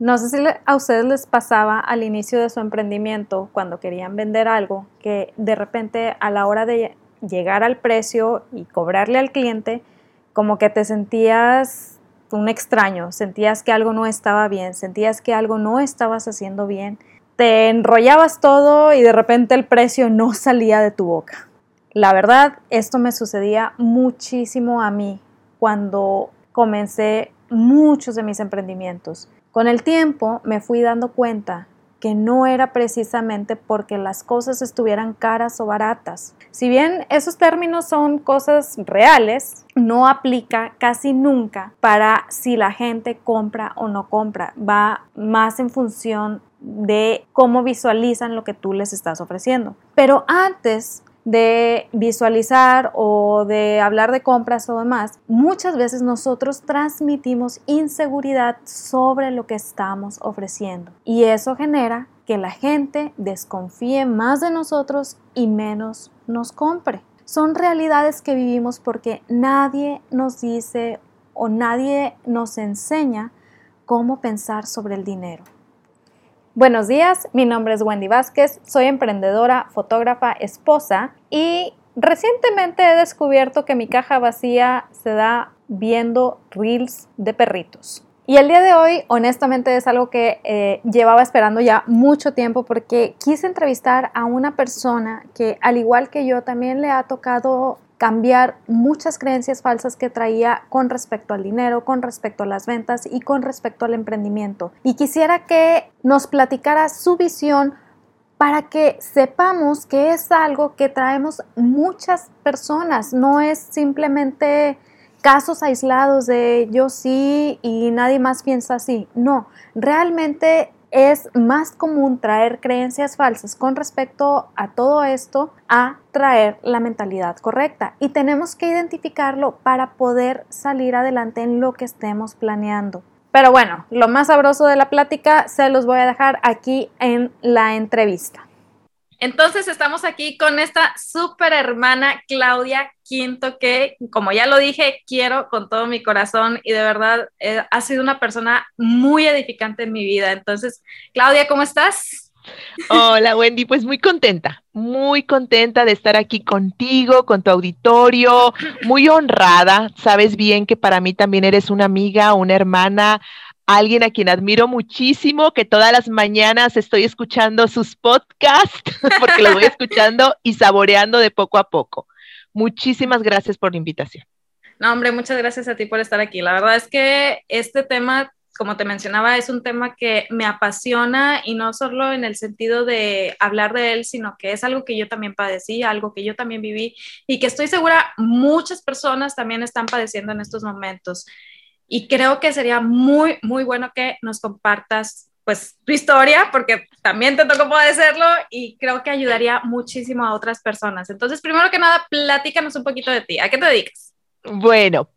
No sé si a ustedes les pasaba al inicio de su emprendimiento, cuando querían vender algo, que de repente a la hora de llegar al precio y cobrarle al cliente, como que te sentías un extraño, sentías que algo no estaba bien, sentías que algo no estabas haciendo bien, te enrollabas todo y de repente el precio no salía de tu boca. La verdad, esto me sucedía muchísimo a mí cuando comencé muchos de mis emprendimientos. Con el tiempo me fui dando cuenta que no era precisamente porque las cosas estuvieran caras o baratas. Si bien esos términos son cosas reales, no aplica casi nunca para si la gente compra o no compra. Va más en función de cómo visualizan lo que tú les estás ofreciendo. Pero antes de visualizar o de hablar de compras o demás, muchas veces nosotros transmitimos inseguridad sobre lo que estamos ofreciendo y eso genera que la gente desconfíe más de nosotros y menos nos compre. Son realidades que vivimos porque nadie nos dice o nadie nos enseña cómo pensar sobre el dinero. Buenos días, mi nombre es Wendy Vázquez, soy emprendedora, fotógrafa, esposa y recientemente he descubierto que mi caja vacía se da viendo reels de perritos. Y el día de hoy, honestamente, es algo que eh, llevaba esperando ya mucho tiempo porque quise entrevistar a una persona que, al igual que yo, también le ha tocado cambiar muchas creencias falsas que traía con respecto al dinero, con respecto a las ventas y con respecto al emprendimiento. Y quisiera que nos platicara su visión para que sepamos que es algo que traemos muchas personas, no es simplemente casos aislados de yo sí y nadie más piensa así, no, realmente es más común traer creencias falsas con respecto a todo esto a traer la mentalidad correcta y tenemos que identificarlo para poder salir adelante en lo que estemos planeando. Pero bueno, lo más sabroso de la plática se los voy a dejar aquí en la entrevista. Entonces estamos aquí con esta súper hermana Claudia Quinto, que como ya lo dije, quiero con todo mi corazón y de verdad eh, ha sido una persona muy edificante en mi vida. Entonces, Claudia, ¿cómo estás? Hola Wendy, pues muy contenta, muy contenta de estar aquí contigo, con tu auditorio, muy honrada. Sabes bien que para mí también eres una amiga, una hermana, alguien a quien admiro muchísimo, que todas las mañanas estoy escuchando sus podcasts, porque lo voy escuchando y saboreando de poco a poco. Muchísimas gracias por la invitación. No, hombre, muchas gracias a ti por estar aquí. La verdad es que este tema, como te mencionaba, es un tema que me apasiona y no solo en el sentido de hablar de él, sino que es algo que yo también padecí, algo que yo también viví y que estoy segura muchas personas también están padeciendo en estos momentos. Y creo que sería muy, muy bueno que nos compartas pues tu historia, porque también te tocó padecerlo y creo que ayudaría muchísimo a otras personas. Entonces, primero que nada, platícanos un poquito de ti. ¿A qué te dedicas? Bueno,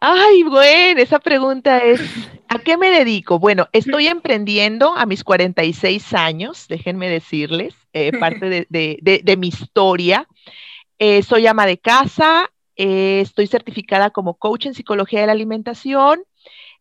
ay, bueno, esa pregunta es, ¿a qué me dedico? Bueno, estoy emprendiendo a mis 46 años, déjenme decirles, eh, parte de, de, de, mi historia. Eh, soy ama de casa, eh, estoy certificada como coach en psicología de la alimentación.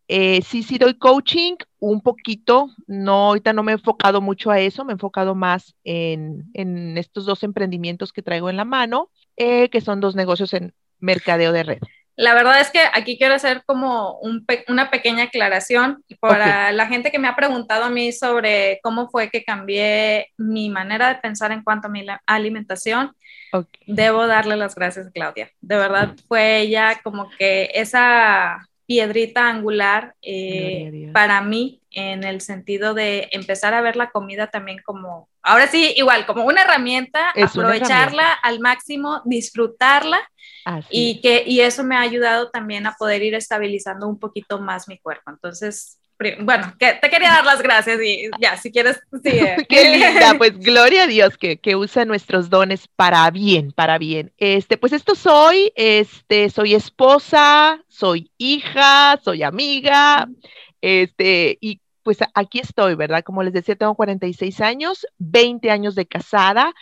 Eh, sí, sí doy coaching un poquito, no, ahorita no me he enfocado mucho a eso, me he enfocado más en, estos dos emprendimientos que traigo en la mano, eh, que son dos negocios en mercadeo de red. La verdad es que aquí quiero hacer como una pequeña aclaración para la gente que me ha preguntado a mí sobre cómo fue que cambié mi manera de pensar en cuanto a mi alimentación. Debo darle las gracias a Claudia. De verdad fue ella como que esa piedrita angular eh, para mí en el sentido de empezar a ver la comida también como, ahora sí, igual, como una herramienta, aprovecharla al máximo, disfrutarla y que y eso me ha ayudado también a poder ir estabilizando un poquito más mi cuerpo. Entonces, bueno, que te quería dar las gracias y ya, si quieres, sí. Qué linda, pues gloria a Dios que, que, usa nuestros dones para bien, para bien. Este, pues esto soy, este, soy esposa, soy hija, soy amiga, este, y pues aquí estoy, ¿verdad? Como les decía, tengo 46 años, 20 años de casada.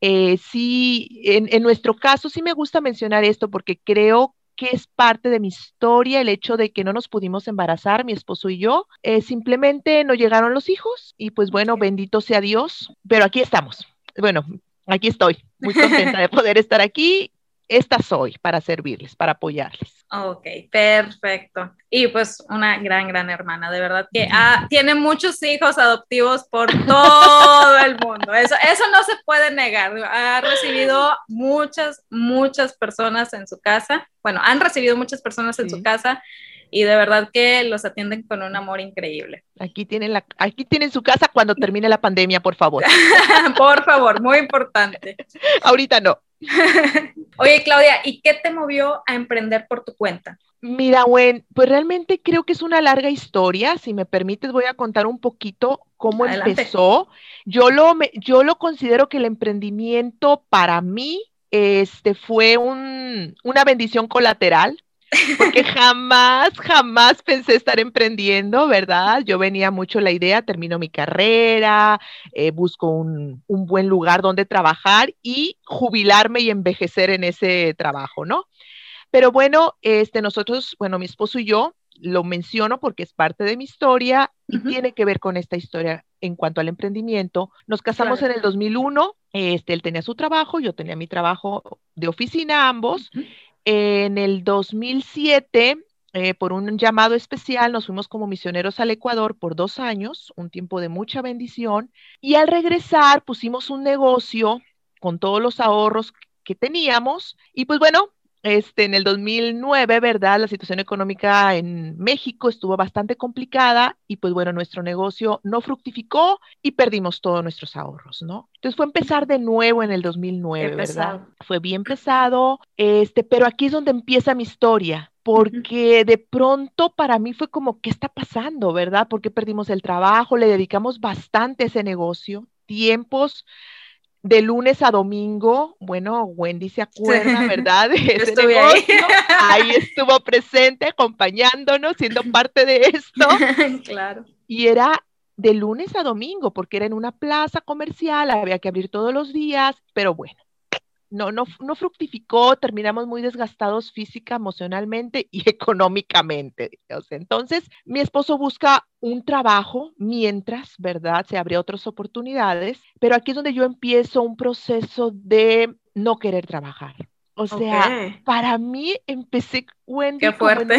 Eh, sí, en, en nuestro caso sí me gusta mencionar esto porque creo que es parte de mi historia el hecho de que no nos pudimos embarazar, mi esposo y yo. Eh, simplemente no llegaron los hijos y pues bueno, bendito sea Dios, pero aquí estamos. Bueno, aquí estoy, muy contenta de poder estar aquí esta soy para servirles, para apoyarles. Ok, perfecto. Y pues una gran, gran hermana, de verdad que ah, tiene muchos hijos adoptivos por todo el mundo. Eso, eso no se puede negar. Ha recibido muchas, muchas personas en su casa. Bueno, han recibido muchas personas en su casa y de verdad que los atienden con un amor increíble. Aquí tienen, la, aquí tienen su casa cuando termine la pandemia, por favor. por favor, muy importante. Ahorita no. Oye, Claudia, ¿y qué te movió a emprender por tu cuenta? Mira, Gwen, pues realmente creo que es una larga historia. Si me permites, voy a contar un poquito cómo empezó. Yo lo, yo lo considero que el emprendimiento para mí este, fue un, una bendición colateral porque jamás, jamás pensé estar emprendiendo, ¿verdad? Yo venía mucho la idea, termino mi carrera, eh, busco un, un, buen lugar donde trabajar y jubilarme y envejecer en ese trabajo, ¿no? Pero bueno, este, nosotros, bueno, mi esposo y yo, lo menciono porque es parte de mi historia y tiene que ver con esta historia en cuanto al emprendimiento. Nos casamos en el 2001, este, él tenía su trabajo, yo tenía mi trabajo de oficina ambos. En el 2007, eh, por un llamado especial, nos fuimos como misioneros al Ecuador por dos años, un tiempo de mucha bendición, y al regresar pusimos un negocio con todos los ahorros que teníamos, y pues bueno, este, en el 2009, ¿verdad? La situación económica en México estuvo bastante complicada y pues bueno, nuestro negocio no fructificó y perdimos todos nuestros ahorros, ¿no? Entonces fue empezar de nuevo en el 2009, ¿verdad? Fue bien pesado, este, pero aquí es donde empieza mi historia, porque de pronto para mí fue como, ¿qué está pasando, verdad? Porque perdimos el trabajo, le dedicamos bastante a ese negocio, tiempos de lunes a domingo, bueno, Wendy se acuerda, ¿verdad? De ese negocio. Ahí. ahí. estuvo presente, acompañándonos, siendo parte de esto. claro. Y era de lunes a domingo, porque era en una plaza comercial, había que abrir todos los días, pero bueno, no, no, no fructificó, terminamos muy desgastados física, emocionalmente y económicamente. Entonces, mi esposo busca un trabajo mientras, ¿verdad? Se abre otras oportunidades, pero aquí es donde yo empiezo un proceso de no querer trabajar. O sea, para mí empecé Wendy, Qué fuerte.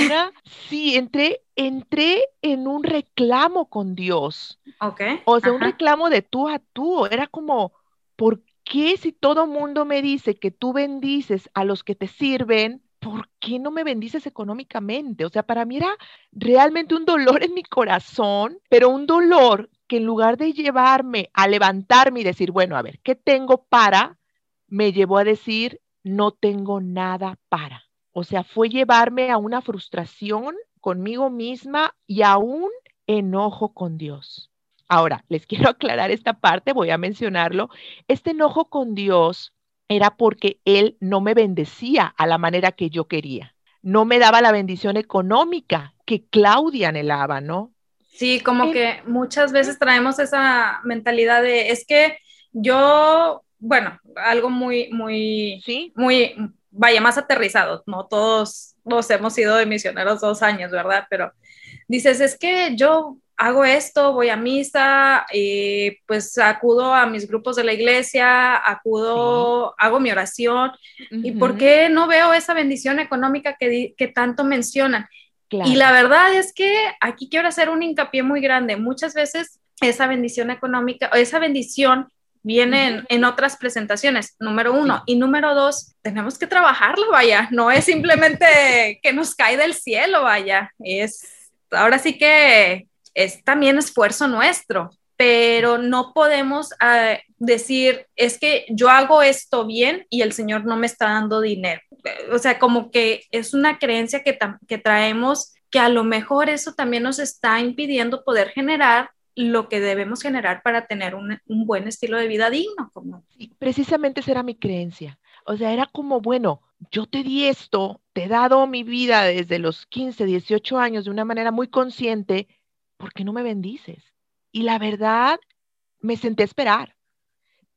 sí, entré, entré en un reclamo con Dios. Ok. O sea, un reclamo de tú a tú. Era como, ¿por qué si todo mundo me dice que tú bendices a los que te sirven, ¿por qué no me bendices económicamente? O sea, para mí era realmente un dolor en mi corazón, pero un dolor que en lugar de llevarme a levantarme y decir, bueno, a ver, ¿qué tengo para? Me llevó a decir, no tengo nada para. O sea, fue llevarme a una frustración conmigo misma y a un enojo con Dios. Ahora, les quiero aclarar esta parte, voy a mencionarlo. Este enojo con Dios era porque Él no me bendecía a la manera que yo quería. No me daba la bendición económica que Claudia anhelaba, ¿no? Sí, como que muchas veces traemos esa mentalidad de, es que yo, bueno, algo muy, muy, ¿Sí? muy, vaya, más aterrizado, no todos, todos hemos sido de misioneros dos años, ¿verdad? Pero dices, es que yo hago esto, voy a misa, eh, pues acudo a mis grupos de la iglesia, acudo, hago mi oración. ¿Y por qué no veo esa bendición económica que, que tanto mencionan? Y la verdad es que aquí quiero hacer un hincapié muy grande. Muchas veces esa bendición económica o esa bendición viene en, otras presentaciones, número uno. Y número dos, tenemos que trabajarlo, vaya. No es simplemente que nos cae del cielo, vaya. Es ahora sí que es también esfuerzo nuestro, pero no podemos ah, decir, es que yo hago esto bien y el Señor no me está dando dinero. O sea, como que es una creencia que, que traemos que a lo mejor eso también nos está impidiendo poder generar lo que debemos generar para tener un, un buen estilo de vida digno. Como... precisamente esa era mi creencia. O sea, era como, bueno, yo te di esto, te he dado mi vida desde los 15, 18 años de una manera muy consciente, ¿por qué no me bendices? Y la verdad, me senté a esperar.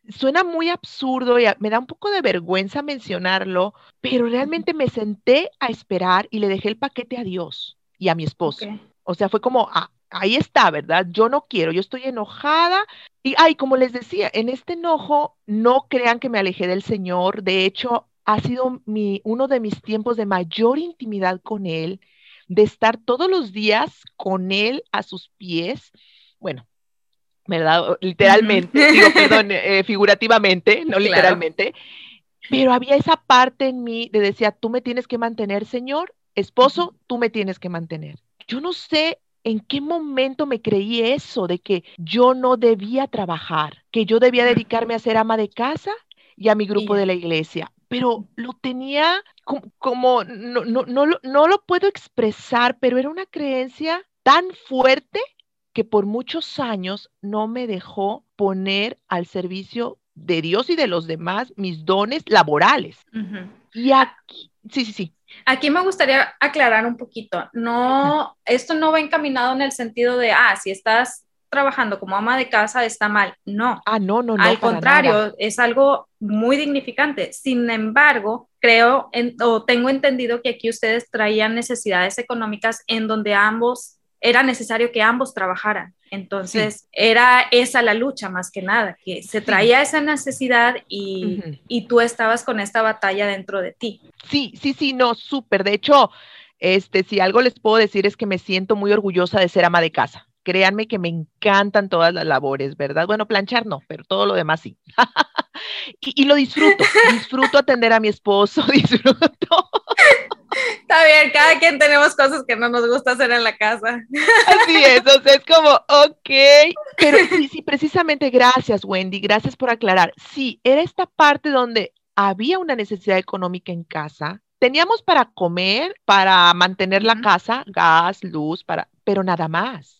suena muy absurdo y me da un poco de vergüenza mencionarlo, pero realmente me senté a esperar y le dejé el paquete a Dios y a mi esposo. O sea, fue como, ah, ahí está, ¿verdad? Yo no quiero, yo estoy enojada. Y, ay, como les decía, en este enojo, no crean que me alejé del Señor. De hecho, ha sido mi, uno de mis tiempos de mayor intimidad con Él, de estar todos los días con Él a sus pies. Bueno, ¿verdad? Literalmente, digo, perdón, eh, figurativamente, no literalmente. Pero había esa parte en mí de decía, tú me tienes que mantener, Señor, esposo, tú me tienes que mantener. Yo no sé en qué momento me creí eso, de que yo no debía trabajar, que yo debía dedicarme a ser ama de casa y a mi grupo de la iglesia, pero lo tenía como, no, no, no, no lo puedo expresar, pero era una creencia tan fuerte que por muchos años no me dejó poner al servicio de Dios y de los demás mis dones laborales. Y aquí, sí, sí, sí. Aquí me gustaría aclarar un poquito. No, esto no va encaminado en el sentido de, ah, si estás trabajando como ama de casa está mal. No. Ah, no, no, no. Al contrario, es algo muy dignificante. Sin embargo, creo o tengo entendido que aquí ustedes traían necesidades económicas en donde ambos era necesario que ambos trabajaran. Entonces, era esa la lucha más que nada, que se traía esa necesidad y, y, tú estabas con esta batalla dentro de ti. Sí, sí, sí, no, súper. De hecho, este, si algo les puedo decir es que me siento muy orgullosa de ser ama de casa. Créanme que me encantan todas las labores, ¿verdad? Bueno, planchar no, pero todo lo demás sí. y, y lo disfruto, disfruto atender a mi esposo, disfruto Está bien, cada quien tenemos cosas que no nos gusta hacer en la casa. Así es, o sea, es como, ok, pero sí, sí, precisamente gracias, Wendy, gracias por aclarar. Sí, era esta parte donde había una necesidad económica en casa, teníamos para comer, para mantener la casa, gas, luz, para, pero nada más.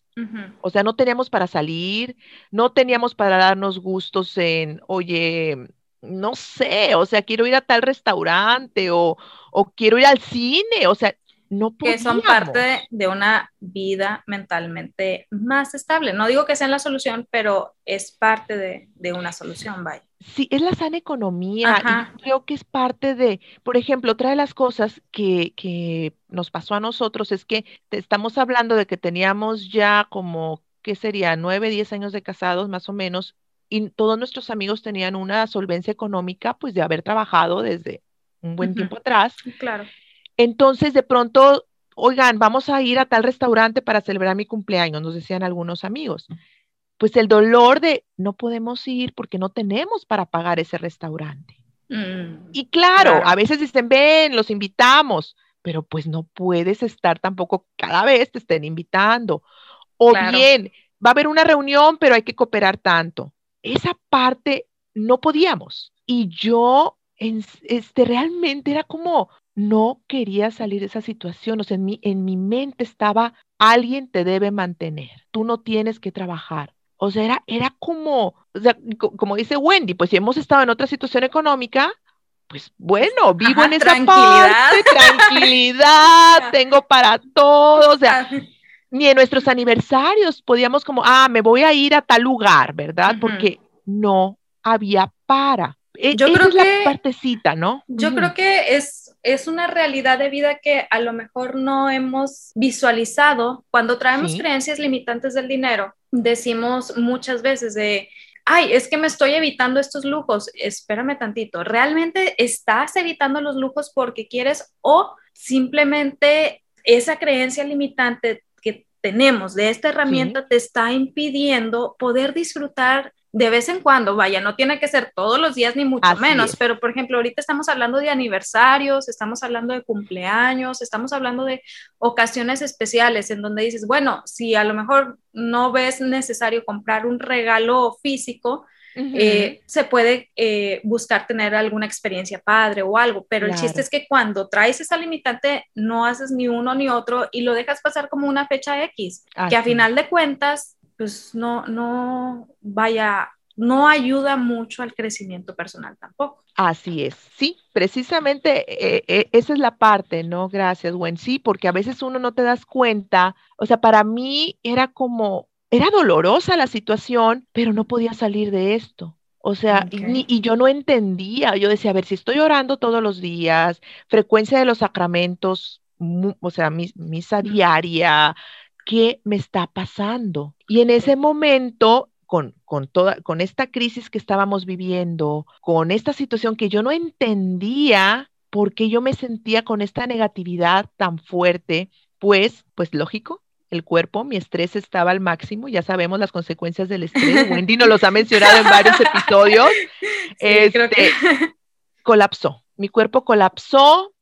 O sea, no teníamos para salir, no teníamos para darnos gustos en, oye, no sé, o sea, quiero ir a tal restaurante o, o quiero ir al cine, o sea, no podíamos. Que son parte de una vida mentalmente más estable. No digo que sea la solución, pero es parte de, una solución, vaya. Sí, es la sana economía. Y creo que es parte de, por ejemplo, otra de las cosas que, que nos pasó a nosotros es que estamos hablando de que teníamos ya como, ¿qué sería? Nueve, diez años de casados más o menos, y todos nuestros amigos tenían una solvencia económica, pues de haber trabajado desde un buen tiempo atrás. Claro. Entonces, de pronto, oigan, vamos a ir a tal restaurante para celebrar mi cumpleaños, nos decían algunos amigos. Pues el dolor de no podemos ir porque no tenemos para pagar ese restaurante. Mm, y claro, a veces dicen, ven, los invitamos, pero pues no puedes estar tampoco cada vez te estén invitando. O bien, va a haber una reunión, pero hay que cooperar tanto esa parte no podíamos. Y yo, este, realmente era como, no quería salir de esa situación. O sea, en mi, en mi mente estaba, alguien te debe mantener, tú no tienes que trabajar. O sea, era, era como, o sea, como dice Wendy, pues si hemos estado en otra situación económica, pues bueno, vivo en esa parte, tranquilidad, tengo para todo, o sea, ni en nuestros aniversarios podíamos como, ah, me voy a ir a tal lugar, ¿verdad? Porque no había para. E, yo creo que la partecita, ¿no? Yo creo que es, es una realidad de vida que a lo mejor no hemos visualizado. Cuando traemos creencias limitantes del dinero, decimos muchas veces de, ay, es que me estoy evitando estos lujos. Espérame tantito, ¿realmente estás evitando los lujos porque quieres o simplemente esa creencia limitante que tenemos de esta herramienta te está impidiendo poder disfrutar de vez en cuando, vaya, no tiene que ser todos los días ni mucho menos, pero por ejemplo, ahorita estamos hablando de aniversarios, estamos hablando de cumpleaños, estamos hablando de ocasiones especiales en donde dices, bueno, si a lo mejor no ves necesario comprar un regalo físico, eh, se puede eh, buscar tener alguna experiencia padre o algo, pero el chiste es que cuando traes esa limitante no haces ni uno ni otro y lo dejas pasar como una fecha X, que a final de cuentas pues no, no vaya, no ayuda mucho al crecimiento personal tampoco. Así es, sí, precisamente eh, eh, esa es la parte, ¿no? Gracias, Gwen. Sí, porque a veces uno no te das cuenta, o sea, para mí era como, era dolorosa la situación, pero no podía salir de esto. O sea, y, yo no entendía, yo decía, a ver, si estoy orando todos los días, frecuencia de los sacramentos, o sea, misa diaria, ¿qué me está pasando? Y en ese momento con, con, toda, con esta crisis que estábamos viviendo, con esta situación que yo no entendía por qué yo me sentía con esta negatividad tan fuerte, pues, pues lógico, el cuerpo, mi estrés estaba al máximo, ya sabemos las consecuencias del estrés, Wendy nos los ha mencionado en varios episodios, este, colapsó, mi cuerpo colapsó,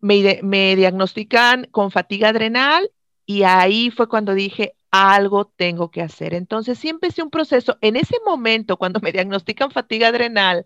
me, me diagnostican con fatiga adrenal y ahí fue cuando dije, algo tengo que hacer. Entonces sí empecé un proceso. En ese momento, cuando me diagnostican fatiga adrenal,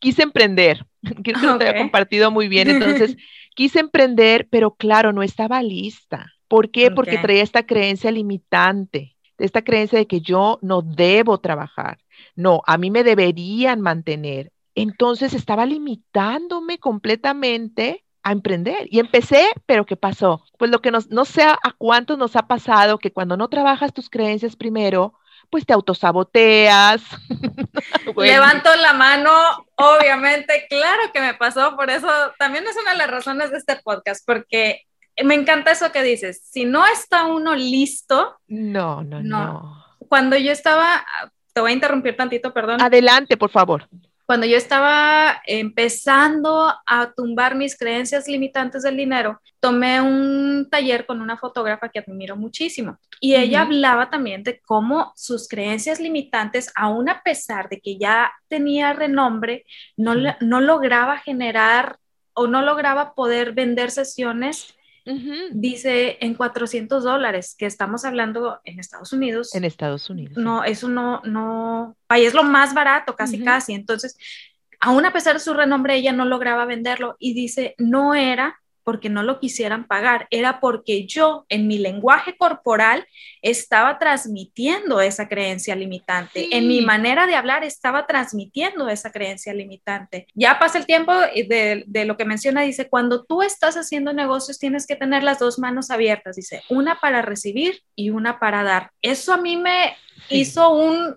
quise emprender. Creo que lo había compartido muy bien. Entonces quise emprender, pero claro, no estaba lista. ¿Por qué? Porque traía esta creencia limitante, esta creencia de que yo no debo trabajar. No, a mí me deberían mantener. Entonces estaba limitándome completamente a emprender. Y empecé, pero ¿qué pasó? Pues lo que nos, no sé a cuántos nos ha pasado que cuando no trabajas tus creencias primero, pues te autosaboteas. Levanto la mano, obviamente, claro que me pasó, por eso también es una de las razones de este podcast, porque me encanta eso que dices, si no está uno listo. No, no, no. no. Cuando yo estaba, te voy a interrumpir tantito, perdón. Adelante, por favor cuando yo estaba empezando a tumbar mis creencias limitantes del dinero, tomé un taller con una fotógrafa que admiro muchísimo. Y ella hablaba también de cómo sus creencias limitantes, aún a pesar de que ya tenía renombre, no, no lograba generar o no lograba poder vender sesiones dice en 400 dólares, que estamos hablando en Estados Unidos. En Estados Unidos. No, eso no, no, ahí es lo más barato, casi, casi. Entonces, aún a pesar de su renombre, ella no lograba venderlo y dice, no era porque no lo quisieran pagar, era porque yo en mi lenguaje corporal estaba transmitiendo esa creencia limitante, en mi manera de hablar estaba transmitiendo esa creencia limitante. Ya pasa el tiempo de, de lo que menciona, dice, cuando tú estás haciendo negocios tienes que tener las dos manos abiertas, dice, una para recibir y una para dar. Eso a mí me hizo un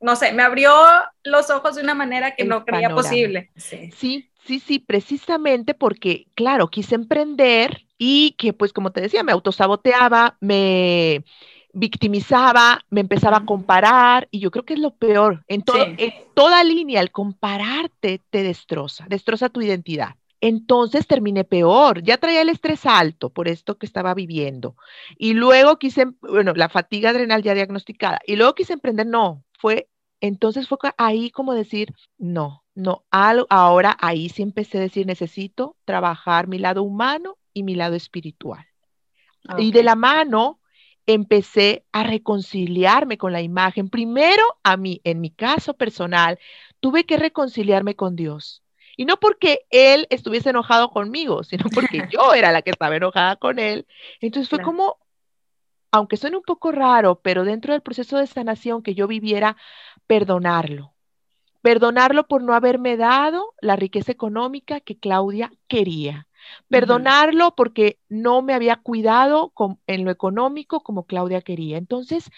no sé, me abrió los ojos de una manera que no creía posible. sí, Sí, sí, precisamente porque, claro, quise emprender y que, pues, como te decía, me autosaboteaba, me victimizaba, me empezaba a comparar y yo creo que es lo peor. En, en toda línea, el compararte te destroza, destroza tu identidad. Entonces terminé peor, ya traía el estrés alto por esto que estaba viviendo. Y luego quise, bueno, la fatiga adrenal ya diagnosticada. Y luego quise emprender, no, fue, entonces fue ahí como decir, no, no, ahora ahí sí empecé a decir, necesito trabajar mi lado humano y mi lado espiritual. Y de la mano empecé a reconciliarme con la imagen. Primero, a mí, en mi caso personal, tuve que reconciliarme con Dios. Y no porque Él estuviese enojado conmigo, sino porque yo era la que estaba enojada con Él. Entonces fue como, aunque suene un poco raro, pero dentro del proceso de sanación que yo viviera, perdonarlo Perdonarlo por no haberme dado la riqueza económica que Claudia quería. Perdonarlo porque no me había cuidado en lo económico como Claudia quería. Entonces,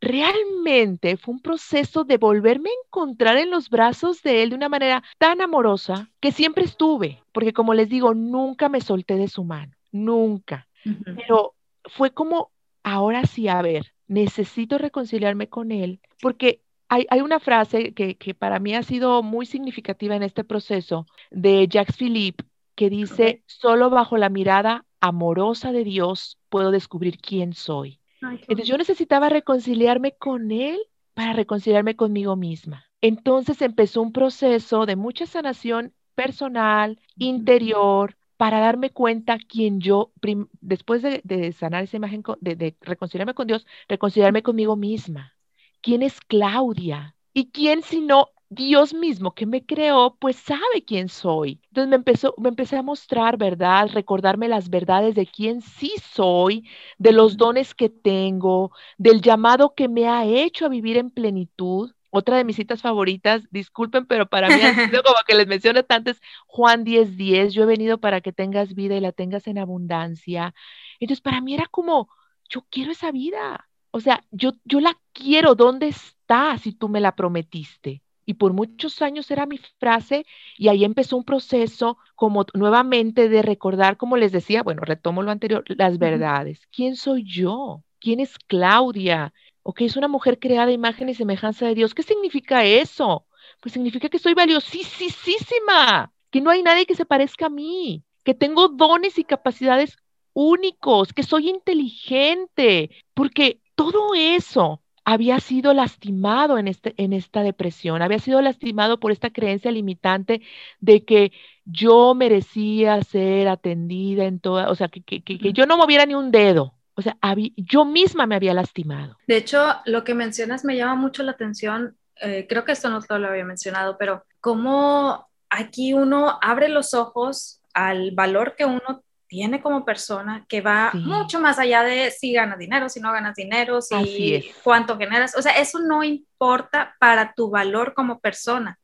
realmente fue un proceso de volverme a encontrar en los brazos de él de una manera tan amorosa que siempre estuve, porque como les digo, nunca me solté de su mano, nunca. Pero fue como, ahora sí, a ver, necesito reconciliarme con él, porque hay, una frase que, para mí ha sido muy significativa en este proceso de Jacques Philippe que dice, solo bajo la mirada amorosa de Dios puedo descubrir quién soy. Entonces yo necesitaba reconciliarme con Él para reconciliarme conmigo misma. Entonces empezó un proceso de mucha sanación personal, interior, para darme cuenta quién yo, después de, sanar esa imagen, de, de reconciliarme con Dios, reconciliarme conmigo misma. ¿Quién es Claudia? ¿Y quién sino Dios mismo que me creó, pues sabe quién soy. Entonces me, empezó, me empecé a mostrar, ¿verdad? Recordarme las verdades de quién sí soy, de los dones que tengo, del llamado que me ha hecho a vivir en plenitud. Otra de mis citas favoritas, disculpen, pero para mí ha sido como que les menciono tanto, Juan 10:10, 10, yo he venido para que tengas vida y la tengas en abundancia. Entonces para mí era como, yo quiero esa vida, o sea, yo, yo la quiero, ¿dónde está si tú me la prometiste? y por muchos años era mi frase y ahí empezó un proceso como nuevamente de recordar, como les decía, bueno, retomo lo anterior, las verdades. ¿Quién soy yo? ¿Quién es Claudia? ¿O que es una mujer creada a imagen y semejanza de Dios? ¿Qué significa eso? Pues significa que soy valiosísima, que no hay nadie que se parezca a mí, que tengo dones y capacidades únicos, que soy inteligente, porque todo eso había sido lastimado en, este, en esta depresión, había sido lastimado por esta creencia limitante de que yo merecía ser atendida en toda, o sea, que, que, yo no moviera ni un dedo. O sea, yo misma me había lastimado. De hecho, lo que mencionas me llama mucho la atención. Eh, creo que esto no te lo había mencionado, pero cómo aquí uno abre los ojos al valor que uno tiene como persona que va mucho más allá de si ganas dinero, si no ganas dinero, si cuánto generas. O sea, eso no importa para tu valor como persona.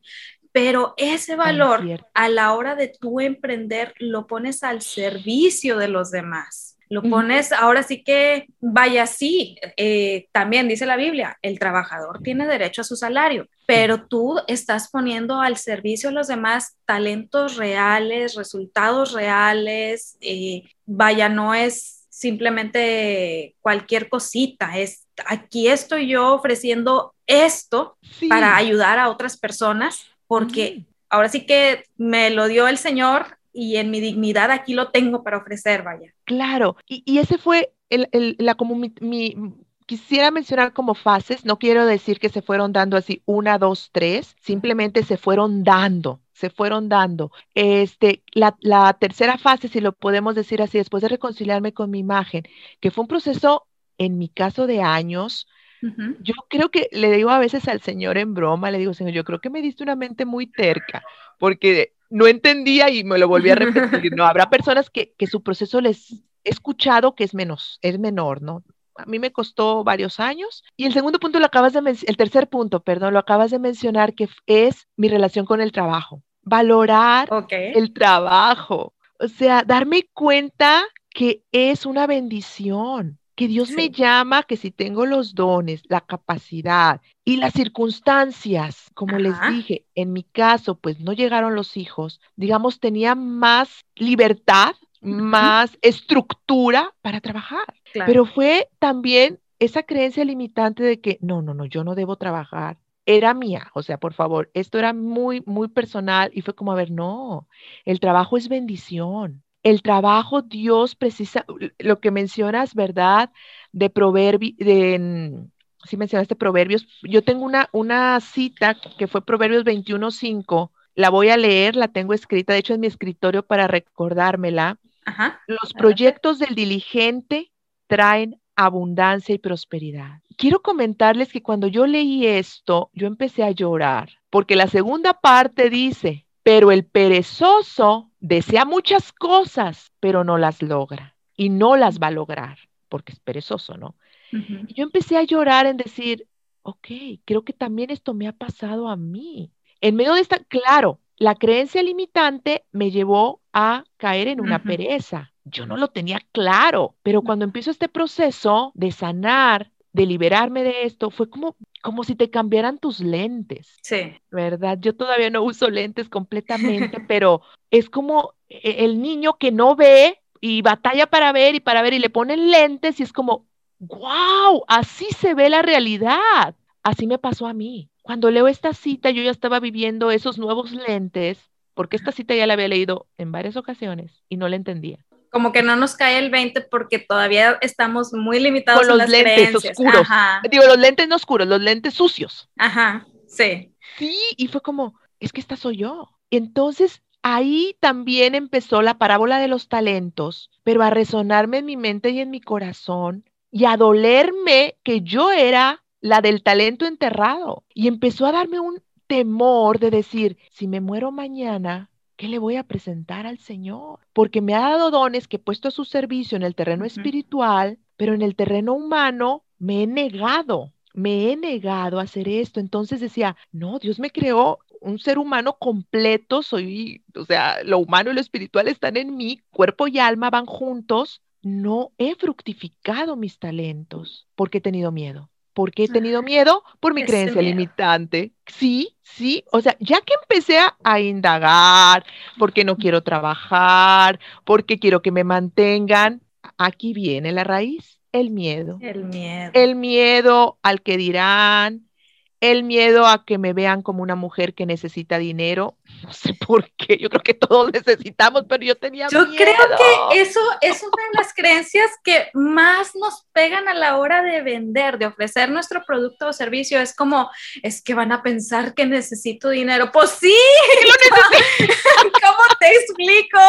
Pero ese valor a la hora de tú emprender lo pones al servicio de los demás. Lo pones, ahora sí que vaya así, eh, también dice la Biblia, el trabajador tiene derecho a su salario, pero tú estás poniendo al servicio de los demás talentos reales, resultados reales, eh, vaya, no es simplemente cualquier cosita, es aquí estoy yo ofreciendo esto para ayudar a otras personas, porque ahora sí que me lo dio el Señor y en mi dignidad aquí lo tengo para ofrecer, vaya. Claro, y, ese fue el, la como mi, quisiera mencionar como fases, no quiero decir que se fueron dando así una, dos, tres, simplemente se fueron dando, se fueron dando. Este, la, la, tercera fase, si lo podemos decir así, después de reconciliarme con mi imagen, que fue un proceso, en mi caso, de años. Yo creo que le digo a veces al Señor en broma, le digo, Señor, yo creo que me diste una mente muy terca, porque no entendía y me lo volví a repetir. No, habrá personas que, su proceso les he escuchado que es menos, es menor, ¿no? A mí me costó varios años. Y el segundo punto lo acabas de el tercer punto, perdón, lo acabas de mencionar, que es mi relación con el trabajo. Valorar el trabajo. O sea, darme cuenta que es una bendición que Dios me llama, que si tengo los dones, la capacidad y las circunstancias, como les dije, en mi caso, pues no llegaron los hijos, digamos, tenía más libertad, más estructura para trabajar. Pero fue también esa creencia limitante de que, no, no, no, yo no debo trabajar. Era mía, o sea, por favor, esto era muy, muy personal y fue como, a ver, no, el trabajo es bendición el trabajo Dios precisa, lo que mencionas, ¿verdad? De proverbios, de, sí mencionaste proverbios, yo tengo una, una cita que fue Proverbios 21.5, la voy a leer, la tengo escrita, de hecho en mi escritorio para recordármela. Los proyectos del diligente traen abundancia y prosperidad. Quiero comentarles que cuando yo leí esto, yo empecé a llorar, porque la segunda parte dice, pero el perezoso desea muchas cosas, pero no las logra y no las va a lograr porque es perezoso, ¿no? Y yo empecé a llorar en decir, ok, creo que también esto me ha pasado a mí. En medio de esta, claro, la creencia limitante me llevó a caer en una pereza. Yo no lo tenía claro, pero cuando empiezo este proceso de sanar, de liberarme de esto, fue como como si te cambiaran tus lentes. Sí. ¿Verdad? Yo todavía no uso lentes completamente, pero es como e-, el niño que no ve y batalla para ver y para ver y le ponen lentes y es como, wow, así se ve la realidad. Así me pasó a mí. Cuando leo esta cita, yo ya estaba viviendo esos nuevos lentes, porque esta cita ya la había leído en varias ocasiones y no la entendía como que no nos cae el 20 porque todavía estamos muy limitados Con los lentes oscuros. Digo, los lentes no oscuros, los lentes sucios. Ajá, sí. Sí, y fue como, es que esta soy yo. Entonces, ahí también empezó la parábola de los talentos, pero a resonarme en mi mente y en mi corazón y a dolerme que yo era la del talento enterrado. Y empezó a darme un temor de decir, si me muero mañana, ¿qué le voy a presentar al Señor? Porque me ha dado dones que he puesto a su servicio en el terreno espiritual, pero en el terreno humano me he negado, me he negado a hacer esto. Entonces decía, no, Dios me creó un ser humano completo, soy, o sea, lo humano y lo espiritual están en mí, cuerpo y alma van juntos. No he fructificado mis talentos porque he tenido miedo ¿Por qué he tenido miedo? Por mi creencia limitante. Sí, sí. O sea, ya que empecé a, indagar, porque no quiero trabajar, porque quiero que me mantengan, aquí viene la raíz, el miedo. El miedo. El miedo al que dirán, el miedo a que me vean como una mujer que necesita dinero. No sé por qué, yo creo que todos necesitamos, pero yo tenía yo miedo. Yo creo que eso es una de las creencias que más nos pegan a la hora de vender, de ofrecer nuestro producto o servicio. Es como, es que van a pensar que necesito dinero. Pues sí, ¿cómo te explico?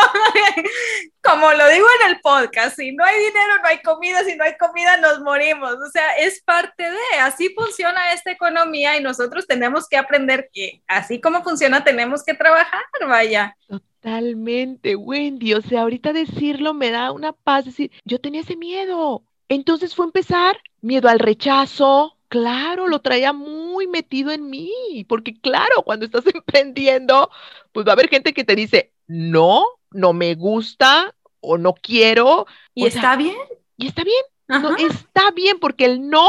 Como lo digo en el podcast, si no hay dinero, no hay comida, si no hay comida, nos morimos. O sea, es parte de, así funciona esta economía y nosotros tenemos que aprender que así como funciona, tenemos que trabajar, vaya. Totalmente, Wendy. O sea, ahorita decirlo me da una paz, decir, yo tenía ese miedo. Entonces fue empezar, miedo al rechazo, claro, lo traía muy metido en mí, porque claro, cuando estás emprendiendo, pues va a haber gente que te dice, no, no me gusta o no quiero. Y está bien. Y está bien. No, está bien porque el no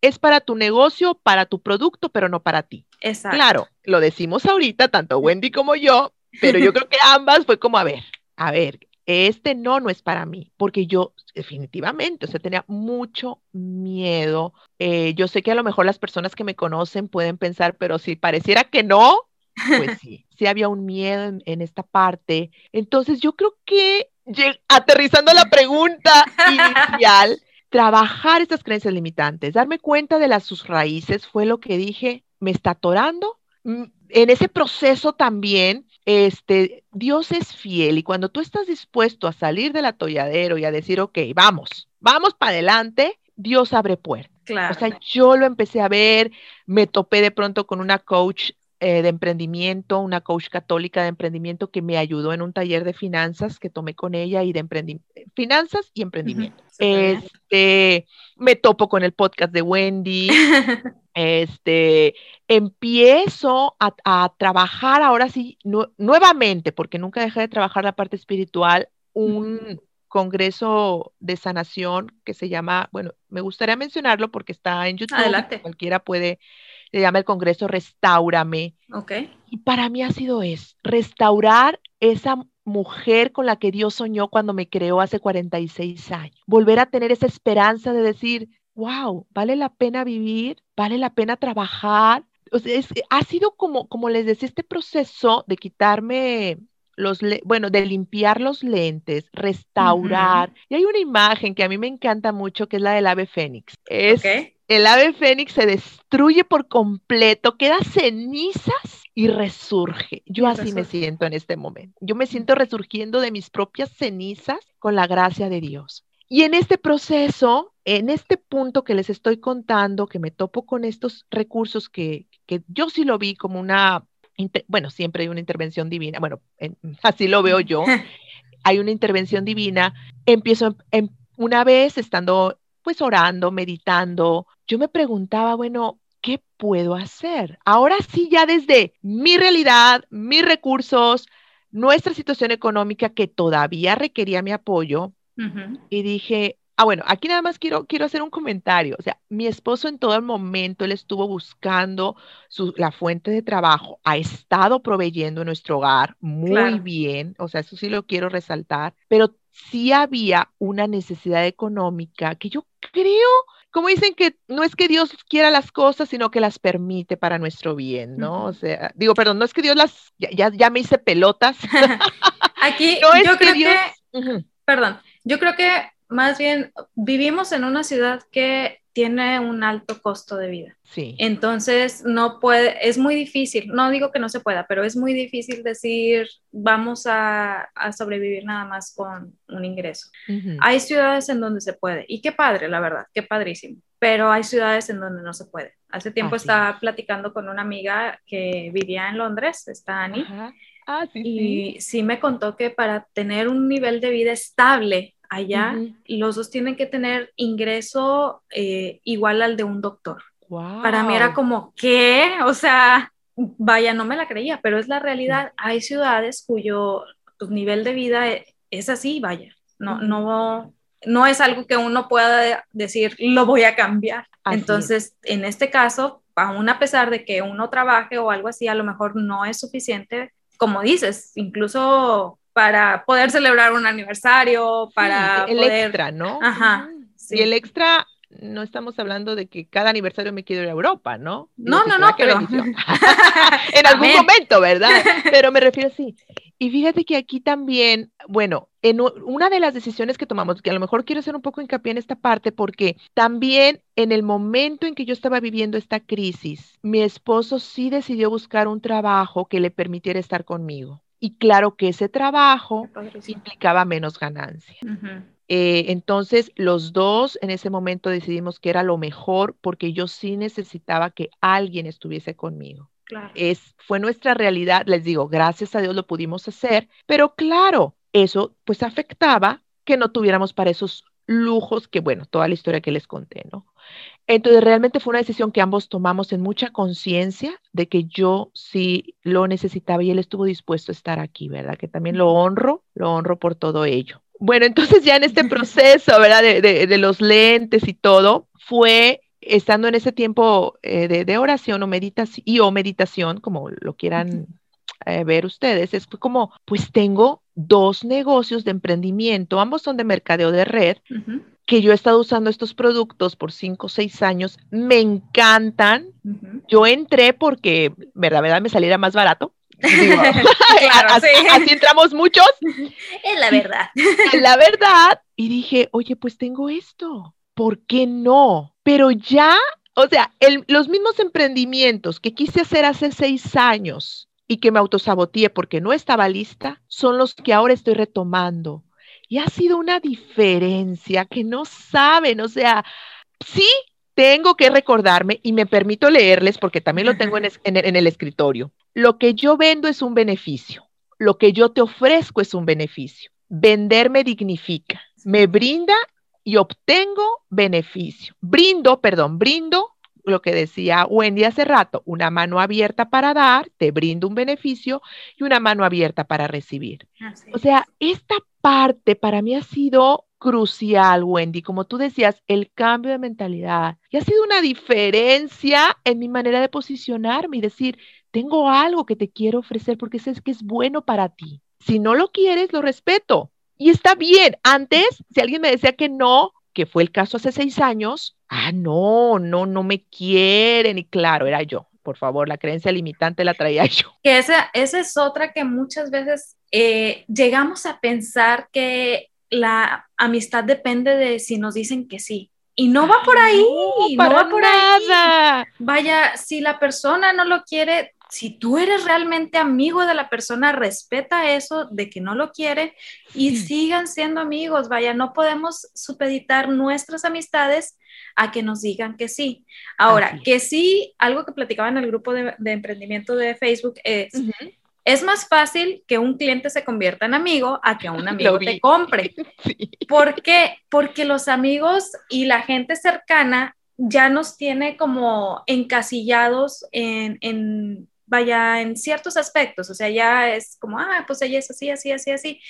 es para tu negocio, para tu producto, pero no para ti. Exacto. Claro, lo decimos ahorita, tanto Wendy como yo, pero yo creo que ambas fue como, a ver, a ver, este no, no es para mí, porque yo definitivamente, o sea, tenía mucho miedo. Eh, yo sé que a lo mejor las personas que me conocen pueden pensar, pero si pareciera que no, pues sí, sí había un miedo en, esta parte. Entonces yo creo que aterrizando la pregunta inicial, trabajar estas creencias limitantes, darme cuenta de las sus raíces fue lo que dije, me está atorando. Mm, en ese proceso también, este, Dios es fiel y cuando tú estás dispuesto a salir del atolladero y a decir, ok, vamos, vamos para adelante, Dios abre puertas. Claro. O sea, yo lo empecé a ver, me topé de pronto con una coach eh, de emprendimiento, una coach católica de emprendimiento que me ayudó en un taller de finanzas que tomé con ella y de emprendimiento, finanzas y emprendimiento. este, me topo con el podcast de Wendy. este, empiezo a, trabajar ahora sí nuevamente, porque nunca dejé de trabajar la parte espiritual, un congreso de sanación que se llama, bueno, me gustaría mencionarlo porque está en YouTube, Adelante. cualquiera puede se llama el Congreso Restaurame. Ok. Y para mí ha sido es restaurar esa mujer con la que Dios soñó cuando me creó hace 46 años. Volver a tener esa esperanza de decir, wow, vale la pena vivir, vale la pena trabajar. O sea, ha sido como, como les decía, este proceso de quitarme los, bueno, de limpiar los lentes, restaurar. Y hay una imagen que a mí me encanta mucho, que es la del ave fénix. Es el ave fénix se destruye por completo, queda cenizas y resurge. Yo así me siento en este momento. Yo me siento resurgiendo de mis propias cenizas con la gracia de Dios. Y en este proceso, en este punto que les estoy contando, que me topo con estos recursos que, yo sí lo vi como una, bueno, siempre hay una intervención divina, bueno, así lo veo yo, hay una intervención divina, empiezo en, una vez estando pues orando, meditando, yo me preguntaba, bueno, ¿qué puedo hacer? Ahora sí, ya desde mi realidad, mis recursos, nuestra situación económica que todavía requería mi apoyo, y dije, ah, bueno, aquí nada más quiero, quiero hacer un comentario. O sea, mi esposo en todo el momento, él estuvo buscando su, la fuente de trabajo, ha estado proveyendo en nuestro hogar muy bien, o sea, eso sí lo quiero resaltar, pero sí había una necesidad económica que yo creo como dicen que no es que Dios quiera las cosas, sino que las permite para nuestro bien, ¿no? O sea, digo, perdón, no es que Dios las, ya, ya, me hice pelotas. Aquí yo creo que, perdón, yo creo que más bien vivimos en una ciudad que tiene un alto costo de vida. Sí. Entonces, no puede, es muy difícil, no digo que no se pueda, pero es muy difícil decir, vamos a, sobrevivir nada más con un ingreso. Hay ciudades en donde se puede, y qué padre, la verdad, qué padrísimo, pero hay ciudades en donde no se puede. Hace tiempo estaba platicando con una amiga que vivía en Londres, está Annie, ah, sí, y sí me contó que para tener un nivel de vida estable, allá los dos tienen que tener ingreso eh, igual al de un doctor. Para mí era como, ¿qué? O sea, vaya, no me la creía, pero es la realidad. Hay ciudades cuyo pues, nivel de vida e, es así, vaya. No, no, no es algo que uno pueda decir, lo voy a cambiar. Entonces, en este caso, aún a pesar de que uno trabaje o algo así, a lo mejor no es suficiente, como dices, incluso para poder celebrar un aniversario, para el poder... extra, ¿no? Ajá. Y el extra no estamos hablando de que cada aniversario me quiero ir a Europa, ¿no? No, no, no, pero... en algún momento, ¿verdad? Pero me refiero así. Y fíjate que aquí también, bueno, en una de las decisiones que tomamos, que a lo mejor quiero hacer un poco hincapié en esta parte, porque también en el momento en que yo estaba viviendo esta crisis, mi esposo sí decidió buscar un trabajo que le permitiera estar conmigo. Y claro que ese trabajo implicaba menos ganancia. Eh, entonces, los dos en ese momento decidimos que era lo mejor porque yo sí necesitaba que alguien estuviese conmigo. Es, fue nuestra realidad, les digo, gracias a Dios lo pudimos hacer, pero claro, eso pues afectaba que no tuviéramos para esos lujos que, bueno, toda la historia que les conté, ¿no? Entonces, realmente fue una decisión que ambos tomamos en mucha conciencia de que yo sí lo necesitaba y él estuvo dispuesto a estar aquí, ¿verdad? Que también lo honro, lo honro por todo ello. Bueno, entonces ya en este proceso, ¿verdad? De, los lentes y todo, fue estando en ese tiempo eh, de, oración o meditación, y o meditación, como lo quieran eh, ver ustedes, es como, pues tengo dos negocios de emprendimiento, ambos son de mercadeo de red, que yo he estado usando estos productos por cinco o seis años, me encantan. Yo entré porque, verdad, verdad, me saliera más barato. claro, así, así, entramos muchos. Es la verdad. Es la verdad. Y dije, oye, pues tengo esto. ¿Por qué no? Pero ya, o sea, los mismos emprendimientos que quise hacer hace seis años y que me autosaboteé porque no estaba lista, son los que ahora estoy retomando. Y ha sido una diferencia que no saben, o sea, sí tengo que recordarme y me permito leerles porque también lo tengo en, en, el escritorio. Lo que yo vendo es un beneficio, lo que yo te ofrezco es un beneficio. Vender me dignifica, me brinda y obtengo beneficio. Brindo, perdón, brindo lo que decía Wendy hace rato, una mano abierta para dar, te brindo un beneficio y una mano abierta para recibir. O sea, esta parte para mí ha sido crucial, Wendy, como tú decías, el cambio de mentalidad. Y ha sido una diferencia en mi manera de posicionarme y decir, tengo algo que te quiero ofrecer porque sé que es bueno para ti. Si no lo quieres, lo respeto. Y está bien. Antes, si alguien me decía que no, que fue el caso hace seis años, ah, no, no, no me quieren. Y claro, era yo. Por favor, la creencia limitante la traía yo. Que esa, esa es otra que muchas veces eh, llegamos a pensar que la amistad depende de si nos dicen que sí. Y no va por ahí, no, va por nada. Vaya, si la persona no lo quiere, si tú eres realmente amigo de la persona, respeta eso de que no lo quiere y sigan siendo amigos. Vaya, no podemos supeditar nuestras amistades a que nos digan que sí. Ahora, que sí, algo que platicaba en el grupo de, emprendimiento de Facebook es, es más fácil que un cliente se convierta en amigo a que un amigo te compre. ¿Por qué? Porque los amigos y la gente cercana ya nos tiene como encasillados en vaya, en ciertos aspectos, o sea, ya es como, ah, pues ella es así, así, así, así.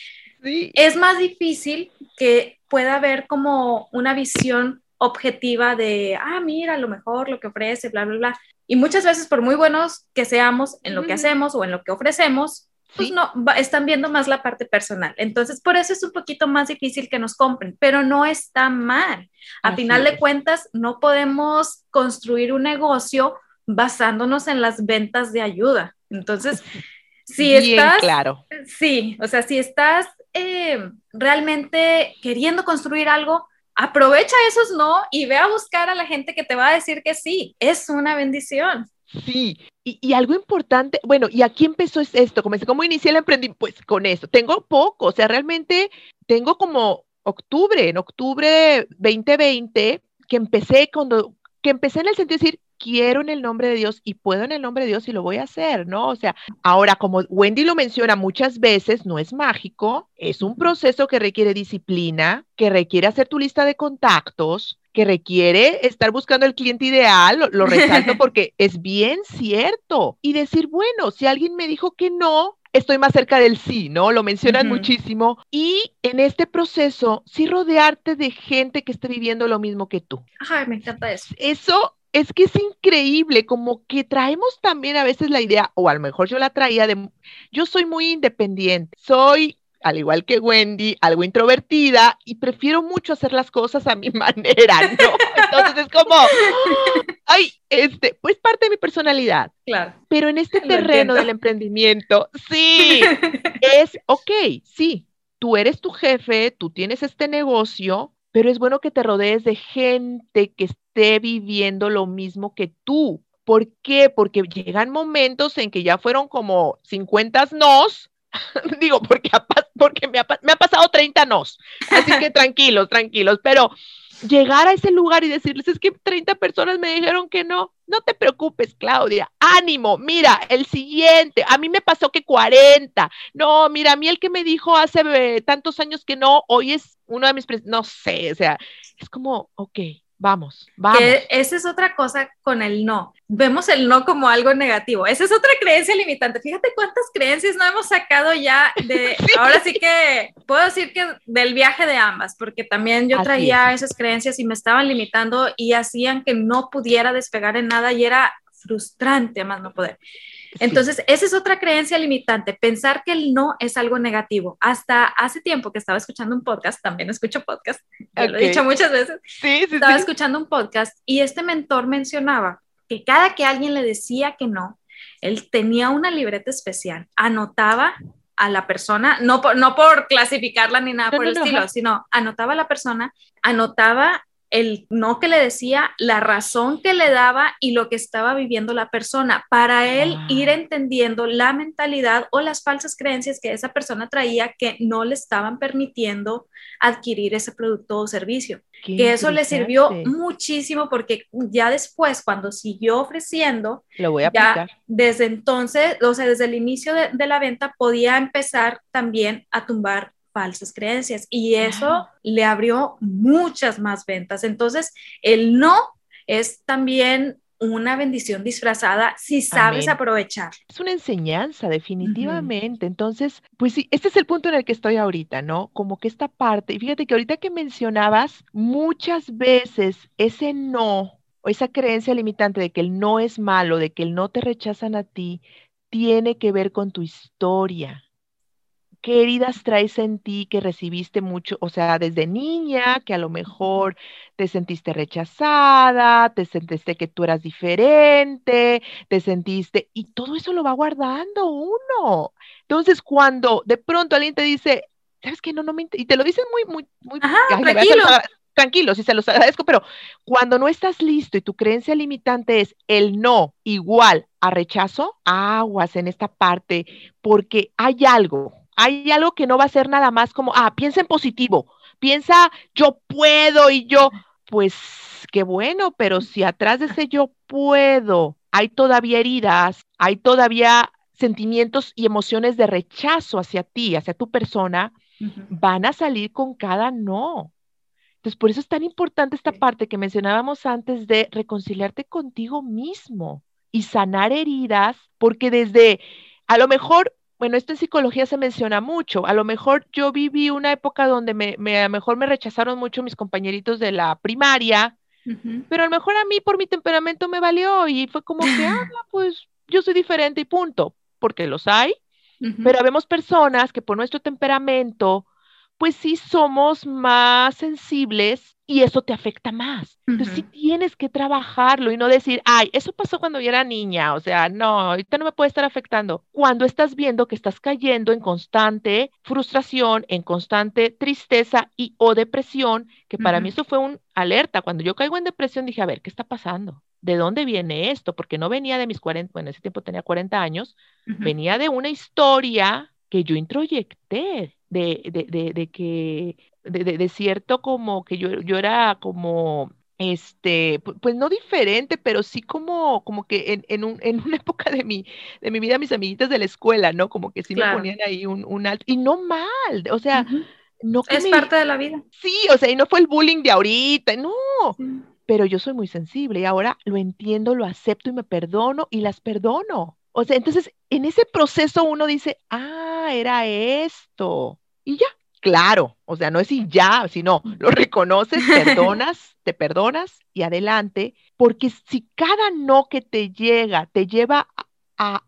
Es más difícil que pueda haber como una visión objetiva de, ah, mira, lo mejor, lo que ofrece, bla, bla, bla. Y muchas veces, por muy buenos que seamos en lo que hacemos o en lo que ofrecemos, pues no, están viendo más la parte personal. Entonces, por eso es un poquito más difícil que nos compren, pero no está mal. A final de cuentas, no podemos construir un negocio basándonos en las ventas de ayuda. Entonces, si estás... Claro. Sí, o sea, si estás eh, realmente queriendo construir algo, aprovecha esos no y ve a buscar a la gente que te va a decir que sí. Es una bendición. Sí, y, algo importante, bueno, ¿y aquí empezó esto? Comencé, ¿Cómo inicié el emprendimiento? Pues con esto. Tengo poco, o sea, realmente tengo como octubre, en octubre 2020, que empecé cuando, que empecé en el sentido de decir, quiero en el nombre de Dios y puedo en el nombre de Dios y lo voy a hacer, ¿no? O sea, ahora como Wendy lo menciona muchas veces, no es mágico, es un proceso que requiere disciplina, que requiere hacer tu lista de contactos, que requiere estar buscando el cliente ideal, lo, lo resalto porque es bien cierto, y decir, bueno, si alguien me dijo que no, estoy más cerca del sí, ¿no? Lo mencionan muchísimo. Y en este proceso, sí rodearte de gente que esté viviendo lo mismo que tú. Ay, me encanta eso. Eso es que es increíble, como que traemos también a veces la idea, o a lo mejor yo la traía de, yo soy muy independiente, soy al igual que Wendy, algo introvertida y prefiero mucho hacer las cosas a mi manera, ¿no? Entonces es como, ay, este, pues parte de mi personalidad. Claro. Pero en este terreno del emprendimiento, sí, es, ok, sí, tú eres tu jefe, tú tienes este negocio, pero es bueno que te rodees de gente que esté viviendo lo mismo que tú. ¿Por qué? Porque llegan momentos en que ya fueron como 50 nos Digo, porque, porque me, ha, me ha pasado 30 nos. Así que tranquilos, tranquilos. Pero llegar a ese lugar y decirles, es que 30 personas me dijeron que no. No te preocupes, Claudia. Ánimo, mira, el siguiente. A mí me pasó que 40. No, mira, a mí el que me dijo hace eh, tantos años que no, hoy es uno de mis... No sé, o sea, es como, ok, Vamos, vamos. esa es otra cosa con el no. Vemos el no como algo negativo. Esa es otra creencia limitante. Fíjate cuántas creencias no hemos sacado ya de, ahora sí que puedo decir que del viaje de ambas, porque también yo traía esas creencias y me estaban limitando y hacían que no pudiera despegar en nada y era frustrante más no poder. Entonces, esa es otra creencia limitante, pensar que el no es algo negativo. Hasta hace tiempo que estaba escuchando un podcast, también escucho podcast, lo he dicho muchas veces, sí, sí, estaba escuchando un podcast y este mentor mencionaba que cada que alguien le decía que no, él tenía una libreta especial, anotaba a la persona, no por, no por clasificarla ni nada por el estilo, sino anotaba a la persona, anotaba el no que le decía, la razón que le daba y lo que estaba viviendo la persona, para él ir entendiendo la mentalidad o las falsas creencias que esa persona traía que no le estaban permitiendo adquirir ese producto o servicio. que eso le sirvió muchísimo porque ya después, cuando siguió ofreciendo, lo voy a ya desde entonces, o sea, desde el inicio de, de la venta, podía empezar también a tumbar falsas creencias y eso le abrió muchas más ventas. Entonces, el no es también una bendición disfrazada si sabes aprovechar. Es una enseñanza, definitivamente. Entonces, pues sí, este es el punto en el que estoy ahorita, ¿no? Como que esta parte, y fíjate que ahorita que mencionabas, muchas veces ese no o esa creencia limitante de que el no es malo, de que el no te rechazan a ti, tiene que ver con tu historia qué heridas traes en ti que recibiste mucho, o sea, desde niña, que a lo mejor te sentiste rechazada, te sentiste que tú eras diferente, te sentiste, y todo eso lo va guardando uno. Entonces, cuando de pronto alguien te dice, ¿sabes qué? No, no me, y te lo dicen muy, muy, muy, Ajá, tranquilo. tranquilos y se los agradezco, pero cuando no estás listo y tu creencia limitante es el no igual a rechazo, aguas en esta parte, porque hay algo, hay algo que no va a ser nada más como, ah, piensa en positivo, piensa yo puedo y yo, pues qué bueno, pero si atrás de ese yo puedo hay todavía heridas, hay todavía sentimientos y emociones de rechazo hacia ti, hacia tu persona, van a salir con cada no. Entonces, por eso es tan importante esta parte que mencionábamos antes de reconciliarte contigo mismo y sanar heridas, porque desde, a lo mejor bueno, esto en psicología se menciona mucho. A lo mejor yo viví una época donde me, a lo mejor me rechazaron mucho mis compañeritos de la primaria, pero a lo mejor a mí por mi temperamento me valió y fue como que, ah, pues yo soy diferente y punto, porque los hay, pero vemos personas que por nuestro temperamento, pues sí somos más sensibles y eso te afecta más. Entonces sí tienes que trabajarlo y no decir, ay, eso pasó cuando yo era niña, o sea, no, ahorita no me puede estar afectando. Cuando estás viendo que estás cayendo en constante frustración, en constante tristeza y o depresión, que para mí eso fue un alerta. Cuando yo caigo en depresión dije, a ver, ¿qué está pasando? ¿De dónde viene esto? Porque no venía de mis 40, bueno, en ese tiempo tenía 40 años, venía de una historia que yo introyecté, de, de, de, de que de, cierto como que yo, yo era como este, pues no diferente, pero sí como, como que en, en, un, en una época de mi, de mi vida, mis amiguitas de la escuela, ¿no? Como que sí me ponían ahí un, un alto, y no mal, o sea, no que Es parte de la vida. Sí, o sea, y no fue el bullying de ahorita, no, pero yo soy muy sensible y ahora lo entiendo, lo acepto y me perdono y las perdono. O sea, entonces en ese proceso uno dice, ah, era esto. Y ya, claro, o sea, no es y ya, sino lo reconoces, perdonas, te perdonas y adelante, porque si cada no que te llega te lleva a,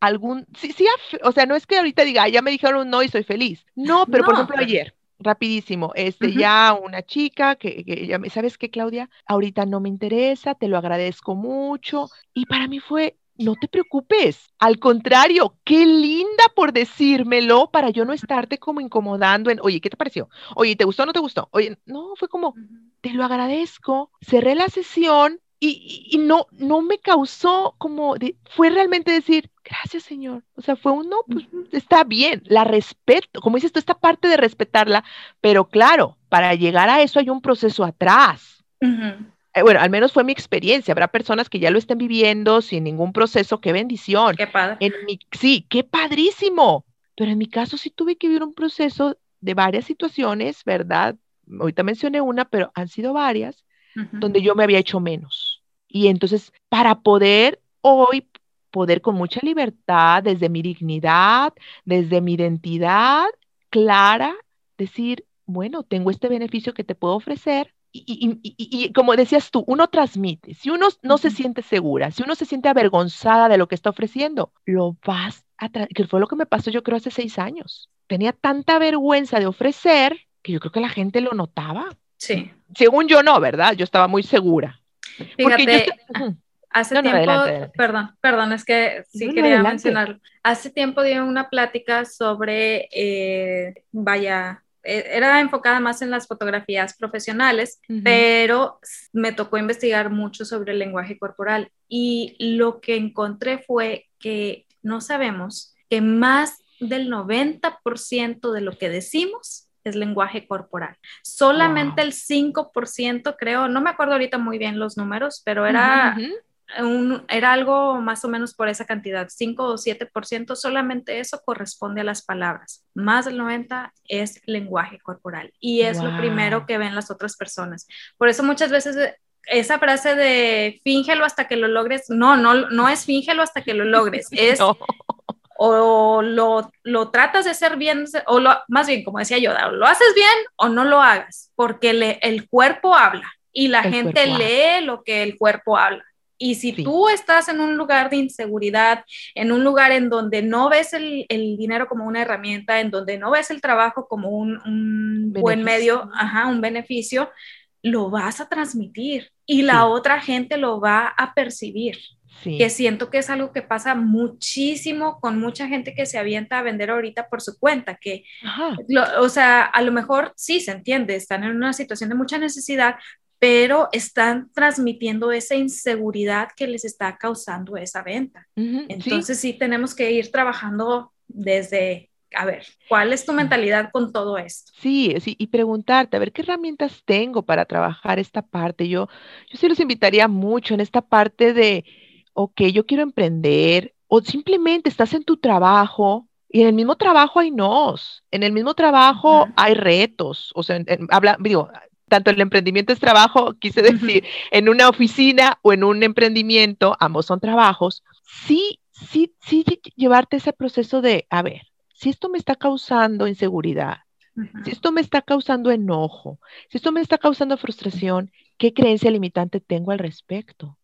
algún, sí, sí, o sea, no es que ahorita diga, ya me dijeron un no y soy feliz. No, pero por ejemplo ayer, rapidísimo, este, ya una chica que, que ya me, ¿sabes qué, Claudia? Ahorita no me interesa, te lo agradezco mucho. Y para mí fue, no te preocupes, al contrario, qué linda por decírmelo para yo no estarte como incomodando en, oye, ¿qué te pareció? Oye, ¿te gustó o no te gustó? Oye, no, fue como, te lo agradezco, cerré la sesión y, no, no me causó como, fue realmente decir, gracias Señor. O sea, fue un no, pues está bien, la respeto, como dices tú, esta parte de respetarla, pero claro, para llegar a eso hay un proceso atrás. Eh, bueno, al menos fue mi experiencia. Habrá personas que ya lo estén viviendo sin ningún proceso. Qué bendición. Qué padre. En mi, sí, qué padrísimo. Pero en mi caso sí tuve que vivir un proceso de varias situaciones, ¿verdad? Ahorita mencioné una, pero han sido varias, donde yo me había hecho menos y entonces, para poder hoy, poder con mucha libertad, desde mi dignidad, desde mi identidad clara, decir, bueno, tengo este beneficio que te puedo ofrecer. Y, como decías tú, uno transmite. Si uno no se siente segura, si uno se siente avergonzada de lo que está ofreciendo, lo vas a que fue lo que me pasó yo creo hace seis años. Tenía tanta vergüenza de ofrecer que yo creo que la gente lo notaba. Sí. Según yo no, ¿verdad? Yo estaba muy segura. Fíjate, hace tiempo, perdón, perdón, es que sí quería mencionarlo. Hace tiempo di una plática sobre, eh, vaya, era enfocada más en las fotografías profesionales, pero me tocó investigar mucho sobre el lenguaje corporal. Y lo que encontré fue que no sabemos que más del 90% de lo que decimos es lenguaje corporal. Solamente el 5%, creo, no me acuerdo ahorita muy bien los números, pero era, un, era algo más o menos por esa cantidad, 5 o 7%, solamente eso corresponde a las palabras. Más del 90% es lenguaje corporal y es lo primero que ven las otras personas. Por eso muchas veces eh, esa frase de fíngelo hasta que lo logres, no, no, no es fíngelo hasta que lo logres, es o lo, lo, tratas de hacer bien, o lo, más bien, como decía yo, lo haces bien o no lo hagas, porque le, el cuerpo habla y la gente lee lo que el cuerpo habla. Y si tú estás en un lugar de inseguridad, en un lugar en donde no ves el, el dinero como una herramienta, en donde no ves el trabajo como un, un buen medio, ajá, un beneficio, lo vas a transmitir y la otra gente lo va a percibir. Que siento que es algo que pasa muchísimo con mucha gente que se avienta a vender ahorita por su cuenta, que, o sea, a lo mejor sí se entiende, están en una situación de mucha necesidad, pero están transmitiendo esa inseguridad que les está causando esa venta. Entonces sí. tenemos que ir trabajando desde a ver, ¿cuál es tu mentalidad con todo esto? Sí, sí, y preguntarte, a ver, ¿qué herramientas tengo para trabajar esta parte? Yo, yo sí los invitaría mucho en esta parte de, ok, yo quiero emprender, o simplemente estás en tu trabajo y en el mismo trabajo hay nos, en el mismo trabajo hay retos, o sea, habla, digo, tanto el emprendimiento es trabajo, quise decir, en una oficina o en un emprendimiento, ambos son trabajos, sí, sí, sí llevarte ese proceso de, a ver, si esto me está causando inseguridad, si esto me está causando enojo, si esto me está causando frustración, ¿qué creencia limitante tengo al respecto?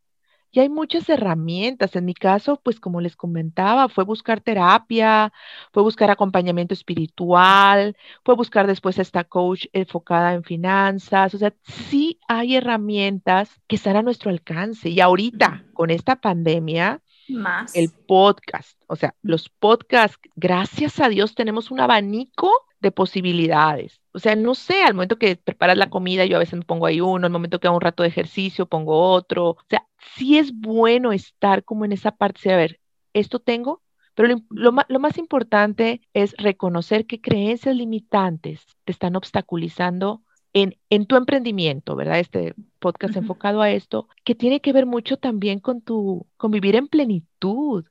Y hay muchas herramientas. En mi caso, pues como les comentaba, fue buscar terapia, fue buscar acompañamiento espiritual, fue buscar después esta coach enfocada en finanzas. O sea, sí hay herramientas que están a nuestro alcance. Y ahorita, con esta pandemia, más. El podcast, o sea, los podcasts, gracias a Dios tenemos un abanico de posibilidades. O sea, no sé, al momento que preparas la comida, yo a veces me pongo ahí uno, al momento que hago un rato de ejercicio, pongo otro. O sea, sí es bueno estar como en esa parte de, a ver, esto tengo, pero lo, más importante es reconocer qué creencias limitantes te están obstaculizando en, en, tu emprendimiento, ¿verdad? Este podcast enfocado a esto, que tiene que ver mucho también con tu, con vivir en plenitud,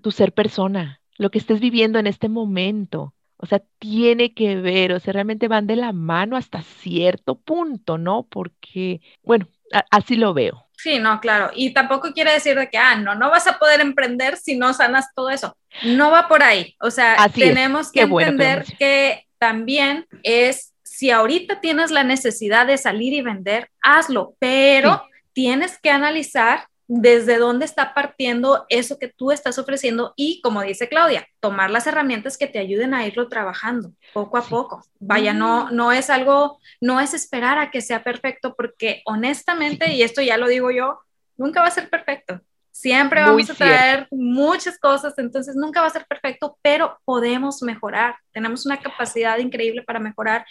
tu ser persona, lo que estés viviendo en este momento. O sea, tiene que ver, o sea, realmente van de la mano hasta cierto punto, ¿no? Porque, bueno, así lo veo. Sí, no, claro. Y tampoco quiere decir de que, ah, no, no vas a poder emprender si no sanas todo eso. No va por ahí. O sea, tenemos que entender que, también es, si ahorita tienes la necesidad de salir y vender, hazlo, pero tienes que analizar desde dónde está partiendo eso que tú estás ofreciendo y, como dice Claudia, tomar las herramientas que te ayuden a irlo trabajando poco a poco. Vaya, no, mm. no es algo, no es esperar a que sea perfecto, porque honestamente, y esto ya lo digo yo, nunca va a ser perfecto. Siempre vamos a traer muchas cosas, entonces nunca va a ser perfecto, pero podemos mejorar. Tenemos una capacidad increíble para mejorar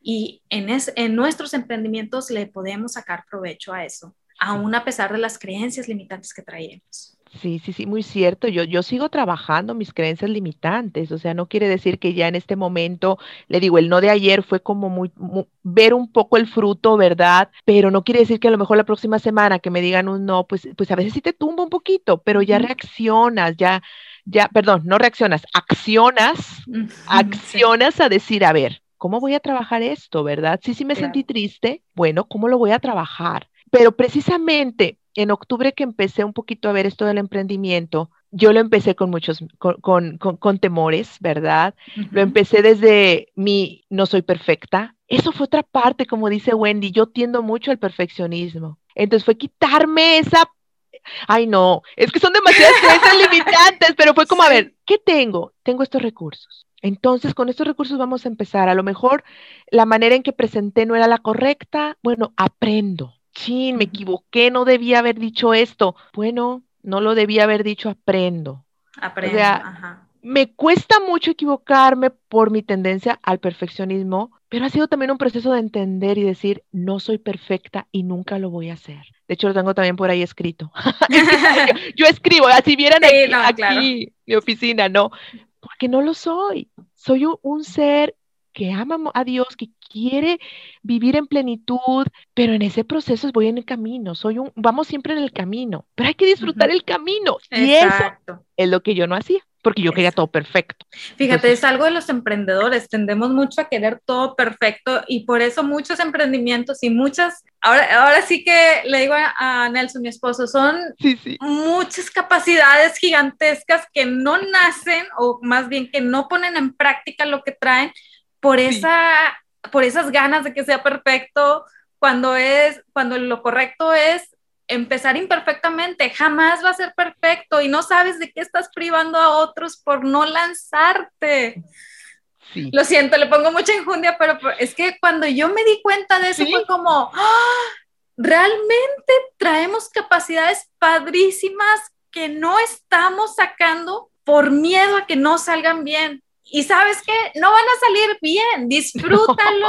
y en, en nuestros emprendimientos le podemos sacar provecho a eso aún a pesar de las creencias limitantes que traemos. Sí, sí, sí, muy cierto. Yo, yo sigo trabajando mis creencias limitantes, o sea, no quiere decir que ya en este momento, le digo, el no de ayer fue como muy, ver un poco el fruto, ¿verdad? Pero no quiere decir que a lo mejor la próxima semana que me digan un no, pues, pues a veces sí te tumba un poquito, pero ya reaccionas, ya, ya, perdón, no reaccionas, accionas, accionas a decir, a ver, ¿cómo voy a trabajar esto, verdad? Sí, sí me sentí triste, bueno, ¿cómo lo voy a trabajar? Pero precisamente en octubre que empecé un poquito a ver esto del emprendimiento, yo lo empecé con muchos, con, temores, ¿verdad? Lo empecé desde mi no soy perfecta. Eso fue otra parte, como dice Wendy, yo tiendo mucho al perfeccionismo. Entonces fue quitarme esa, ay no, es que son demasiadas creencias limitantes, pero fue como, a ver, ¿qué tengo? Tengo estos recursos. Entonces, con estos recursos vamos a empezar. A lo mejor la manera en que presenté no era la correcta. Bueno, aprendo chin, me equivoqué, no debía haber dicho esto. Bueno, no lo debía haber dicho, aprendo. Aprendo, ajá. Me cuesta mucho equivocarme por mi tendencia al perfeccionismo, pero ha sido también un proceso de entender y decir, no soy perfecta y nunca lo voy a hacer. De hecho, lo tengo también por ahí escrito. yo, escribo, así vieran aquí, mi oficina, no, porque no lo soy. Soy un ser que ama a Dios, que quiere vivir en plenitud, pero en ese proceso voy en el camino, soy un, vamos siempre en el camino, pero hay que disfrutar el camino. Y eso es lo que yo no hacía porque yo quería todo perfecto. Fíjate, es algo de los emprendedores, tendemos mucho a querer todo perfecto y por eso muchos emprendimientos y muchas, ahora, ahora sí que le digo a, Nelson, mi esposo, son muchas capacidades gigantescas que no nacen o más bien que no ponen en práctica lo que traen por, esa, por esas ganas de que sea perfecto, cuando, es, cuando lo correcto es empezar imperfectamente, jamás va a ser perfecto y no sabes de qué estás privando a otros por no lanzarte. Lo siento, le pongo mucha injundia, pero es que cuando yo me di cuenta de eso fue como, ¡ah! realmente traemos capacidades padrísimas que no estamos sacando por miedo a que no salgan bien y sabes qué, no van a salir bien, disfrútalo.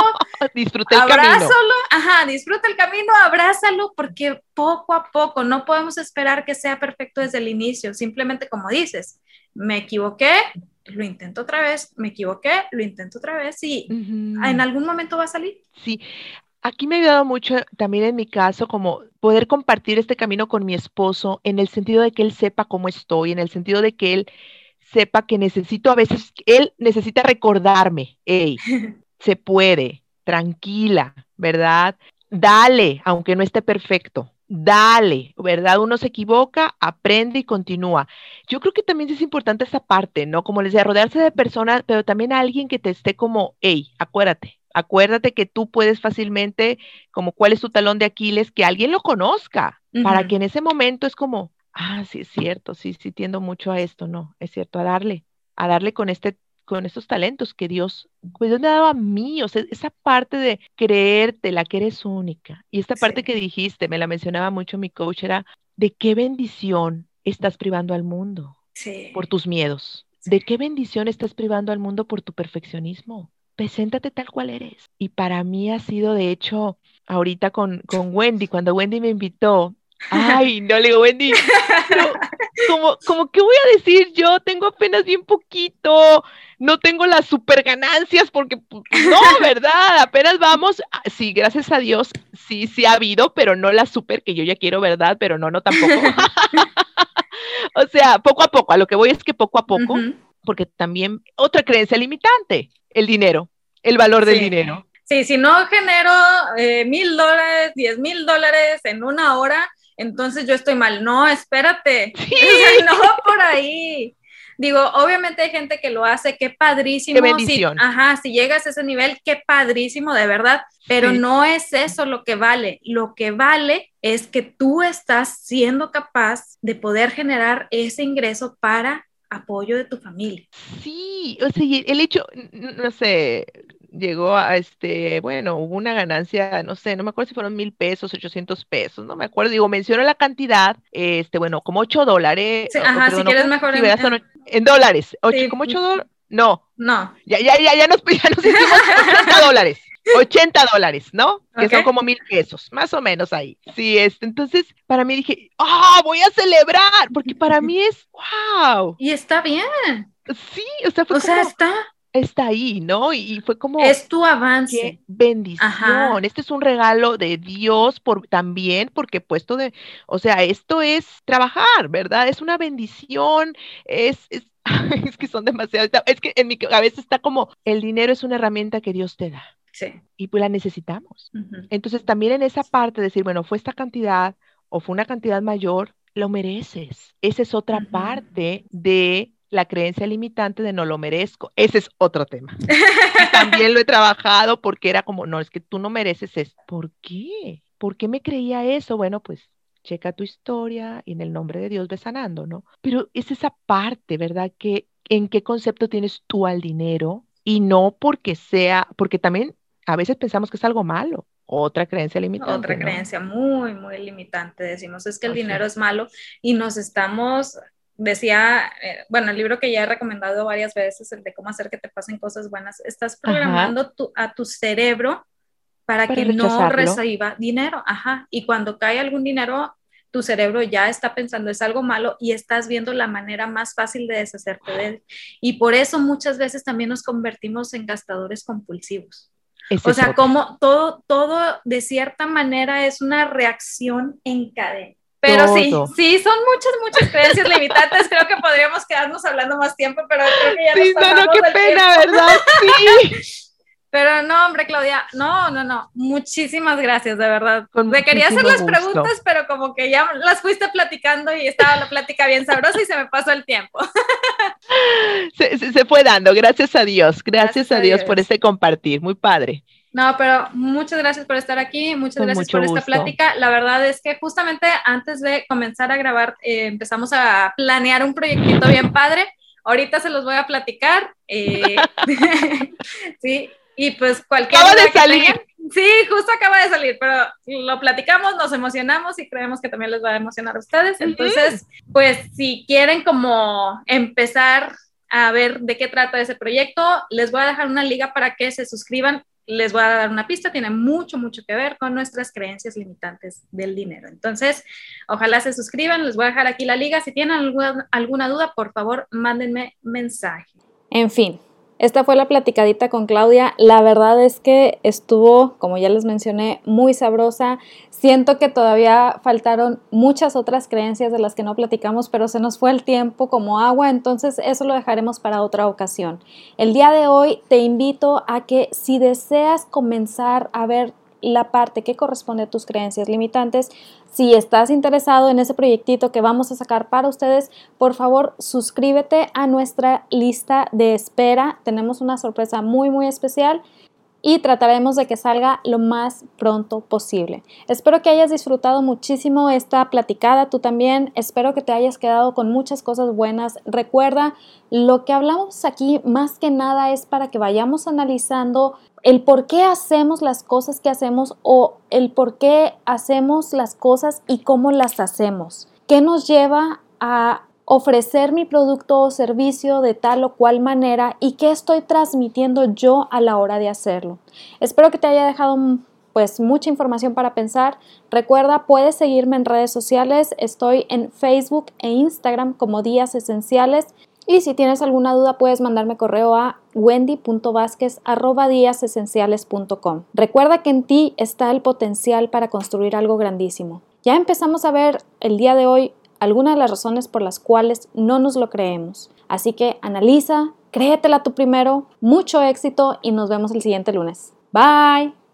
Disfruta el camino. Ajá, disfruta el camino, abrázalo, porque poco a poco no podemos esperar que sea perfecto desde el inicio. Simplemente como dices, me equivoqué, lo intento otra vez, me equivoqué, lo intento otra vez y en algún momento va a salir. Sí, aquí me ha ayudado mucho también en mi caso como poder compartir este camino con mi esposo en el sentido de que él sepa cómo estoy, en el sentido de que él sepa que necesito a veces, él necesita recordarme, hey, se puede, tranquila, ¿verdad? Dale, aunque no esté perfecto, dale, ¿verdad? Uno se equivoca, aprende y continúa. Yo creo que también es importante esa parte, ¿no? Como les decía, rodearse de personas, pero también a alguien que te esté como, hey, acuérdate, acuérdate que tú puedes fácilmente, como cuál es tu talón de Aquiles, que alguien lo conozca, para que en ese momento es como, ah, sí es cierto, sí, sí tiendo mucho a esto, no, es cierto, a darle, a darle con este con estos talentos que Dios, pues Dios me ha dado a mí, o sea, esa parte de creerte la que eres única. Y esta parte que dijiste, me la mencionaba mucho mi coach, era de qué bendición estás privando al mundo por tus miedos. ¿De qué bendición estás privando al mundo por tu perfeccionismo? Preséntate tal cual eres. Y para mí ha sido, de hecho, ahorita con, con Wendy, cuando Wendy me invitó, Ay, no le digo, Wendy, como, como, ¿qué voy a decir yo? Tengo apenas bien poquito, no tengo las super ganancias porque, pues, no, ¿verdad? Apenas vamos, sí, gracias a Dios, sí, sí ha habido, pero no la super que yo ya quiero, ¿verdad? Pero no, no tampoco. o sea, poco a poco, a lo que voy es que poco a poco, porque también otra creencia limitante, el dinero, el valor del dinero. Sí, si no genero eh, mil dólares, diez mil dólares en una hora, entonces yo estoy mal. No, espérate. no por ahí. Digo, obviamente hay gente que lo hace, qué padrísimo. Qué bendición. ajá, si llegas a ese nivel, qué padrísimo, de verdad. Pero no es eso lo que vale. Lo que vale es que tú estás siendo capaz de poder generar ese ingreso para apoyo de tu familia. Sí, o sea, el hecho, no sé, llegó a este, bueno, hubo una ganancia, no sé, no me acuerdo si fueron mil pesos, ochocientos pesos, no me acuerdo, digo, menciono la cantidad, este, bueno, como ocho dólares. ajá, si quieres mejor en, en, dólares, ocho, como ocho dólares, no. No. Ya, ya, ya, ya nos, ya nos hicimos 80 dólares. 80 dólares, ¿no? Que son como mil pesos, más o menos ahí. Sí, este, entonces para mí dije, ¡ah, voy a celebrar! Porque para mí es, ¡wow! Y está bien. Sí, o sea, fue o sea, está está ahí, ¿no? Y, fue como... Es tu avance. Qué bendición. Este es un regalo de Dios por, también, porque puesto de, o sea, esto es trabajar, ¿verdad? Es una bendición, es, es, es que son demasiados, es que en mi cabeza está como, el dinero es una herramienta que Dios te da. Sí. Y pues la necesitamos. Entonces también en esa parte decir, bueno, fue esta cantidad o fue una cantidad mayor, lo mereces. Esa es otra parte de la creencia limitante de no lo merezco. Ese es otro tema. también lo he trabajado porque era como, no, es que tú no mereces eso. ¿Por qué? ¿Por qué me creía eso? Bueno, pues checa tu historia y en el nombre de Dios ve sanando, ¿no? Pero es esa parte, ¿verdad? Que en qué concepto tienes tú al dinero y no porque sea, porque también a veces pensamos que es algo malo. Otra creencia limitante. Otra creencia muy, muy limitante. Decimos es que el dinero es malo y nos estamos decía, eh, bueno, el libro que ya he recomendado varias veces, el de cómo hacer que te pasen cosas buenas, estás programando a tu cerebro para, que no reciba dinero, ajá, y cuando cae algún dinero, tu cerebro ya está pensando es algo malo y estás viendo la manera más fácil de deshacerte de él. Y por eso muchas veces también nos convertimos en gastadores compulsivos. o sea, como todo, todo de cierta manera es una reacción en cadena. Pero sí, sí, son muchas, muchas creencias limitantes. Creo que podríamos quedarnos hablando más tiempo, pero creo que ya sí, nos no, no, qué pena, ¿verdad? Sí. Pero no, hombre, Claudia, no, no, no. Muchísimas gracias, de verdad. Me quería hacer las preguntas, pero como que ya las fuiste platicando y estaba la plática bien sabrosa y se me pasó el tiempo. Se, se, fue dando, gracias a Dios. Gracias, a, Dios, por este compartir. Muy padre. No, pero muchas gracias por estar aquí, muchas gracias por esta plática. La verdad es que justamente antes de comenzar a grabar eh, empezamos a planear un proyectito bien padre. Ahorita se los voy a platicar. Eh, sí, y pues cualquier... Acaba de salir. sí, justo acaba de salir, pero lo platicamos, nos emocionamos y creemos que también les va a emocionar a ustedes. Entonces, pues si quieren como empezar a ver de qué trata ese proyecto, les voy a dejar una liga para que se suscriban les voy a dar una pista, tiene mucho, mucho que ver con nuestras creencias limitantes del dinero. Entonces, ojalá se suscriban, les voy a dejar aquí la liga. Si tienen alguna, alguna duda, por favor, mándenme mensaje. En fin, esta fue la platicadita con Claudia. La verdad es que estuvo, como ya les mencioné, muy sabrosa. Siento que todavía faltaron muchas otras creencias de las que no platicamos, pero se nos fue el tiempo como agua, entonces eso lo dejaremos para otra ocasión. El día de hoy te invito a que si deseas comenzar a ver la parte que corresponde a tus creencias limitantes. Si estás interesado en ese proyectito que vamos a sacar para ustedes, por favor suscríbete a nuestra lista de espera. Tenemos una sorpresa muy muy especial y trataremos de que salga lo más pronto posible. Espero que hayas disfrutado muchísimo esta platicada, tú también. Espero que te hayas quedado con muchas cosas buenas. Recuerda, lo que hablamos aquí más que nada es para que vayamos analizando el por qué hacemos las cosas que hacemos o el por qué hacemos las cosas y cómo las hacemos. ¿Qué nos lleva a ofrecer mi producto o servicio de tal o cual manera y qué estoy transmitiendo yo a la hora de hacerlo? Espero que te haya dejado pues mucha información para pensar. Recuerda, puedes seguirme en redes sociales. Estoy en Facebook e Instagram como Días Esenciales. Y si tienes alguna duda, puedes mandarme correo a wendy.vásquez.com. Recuerda que en ti está el potencial para construir algo grandísimo. Ya empezamos a ver el día de hoy algunas de las razones por las cuales no nos lo creemos. Así que analiza, créetela tú primero, mucho éxito y nos vemos el siguiente lunes. Bye.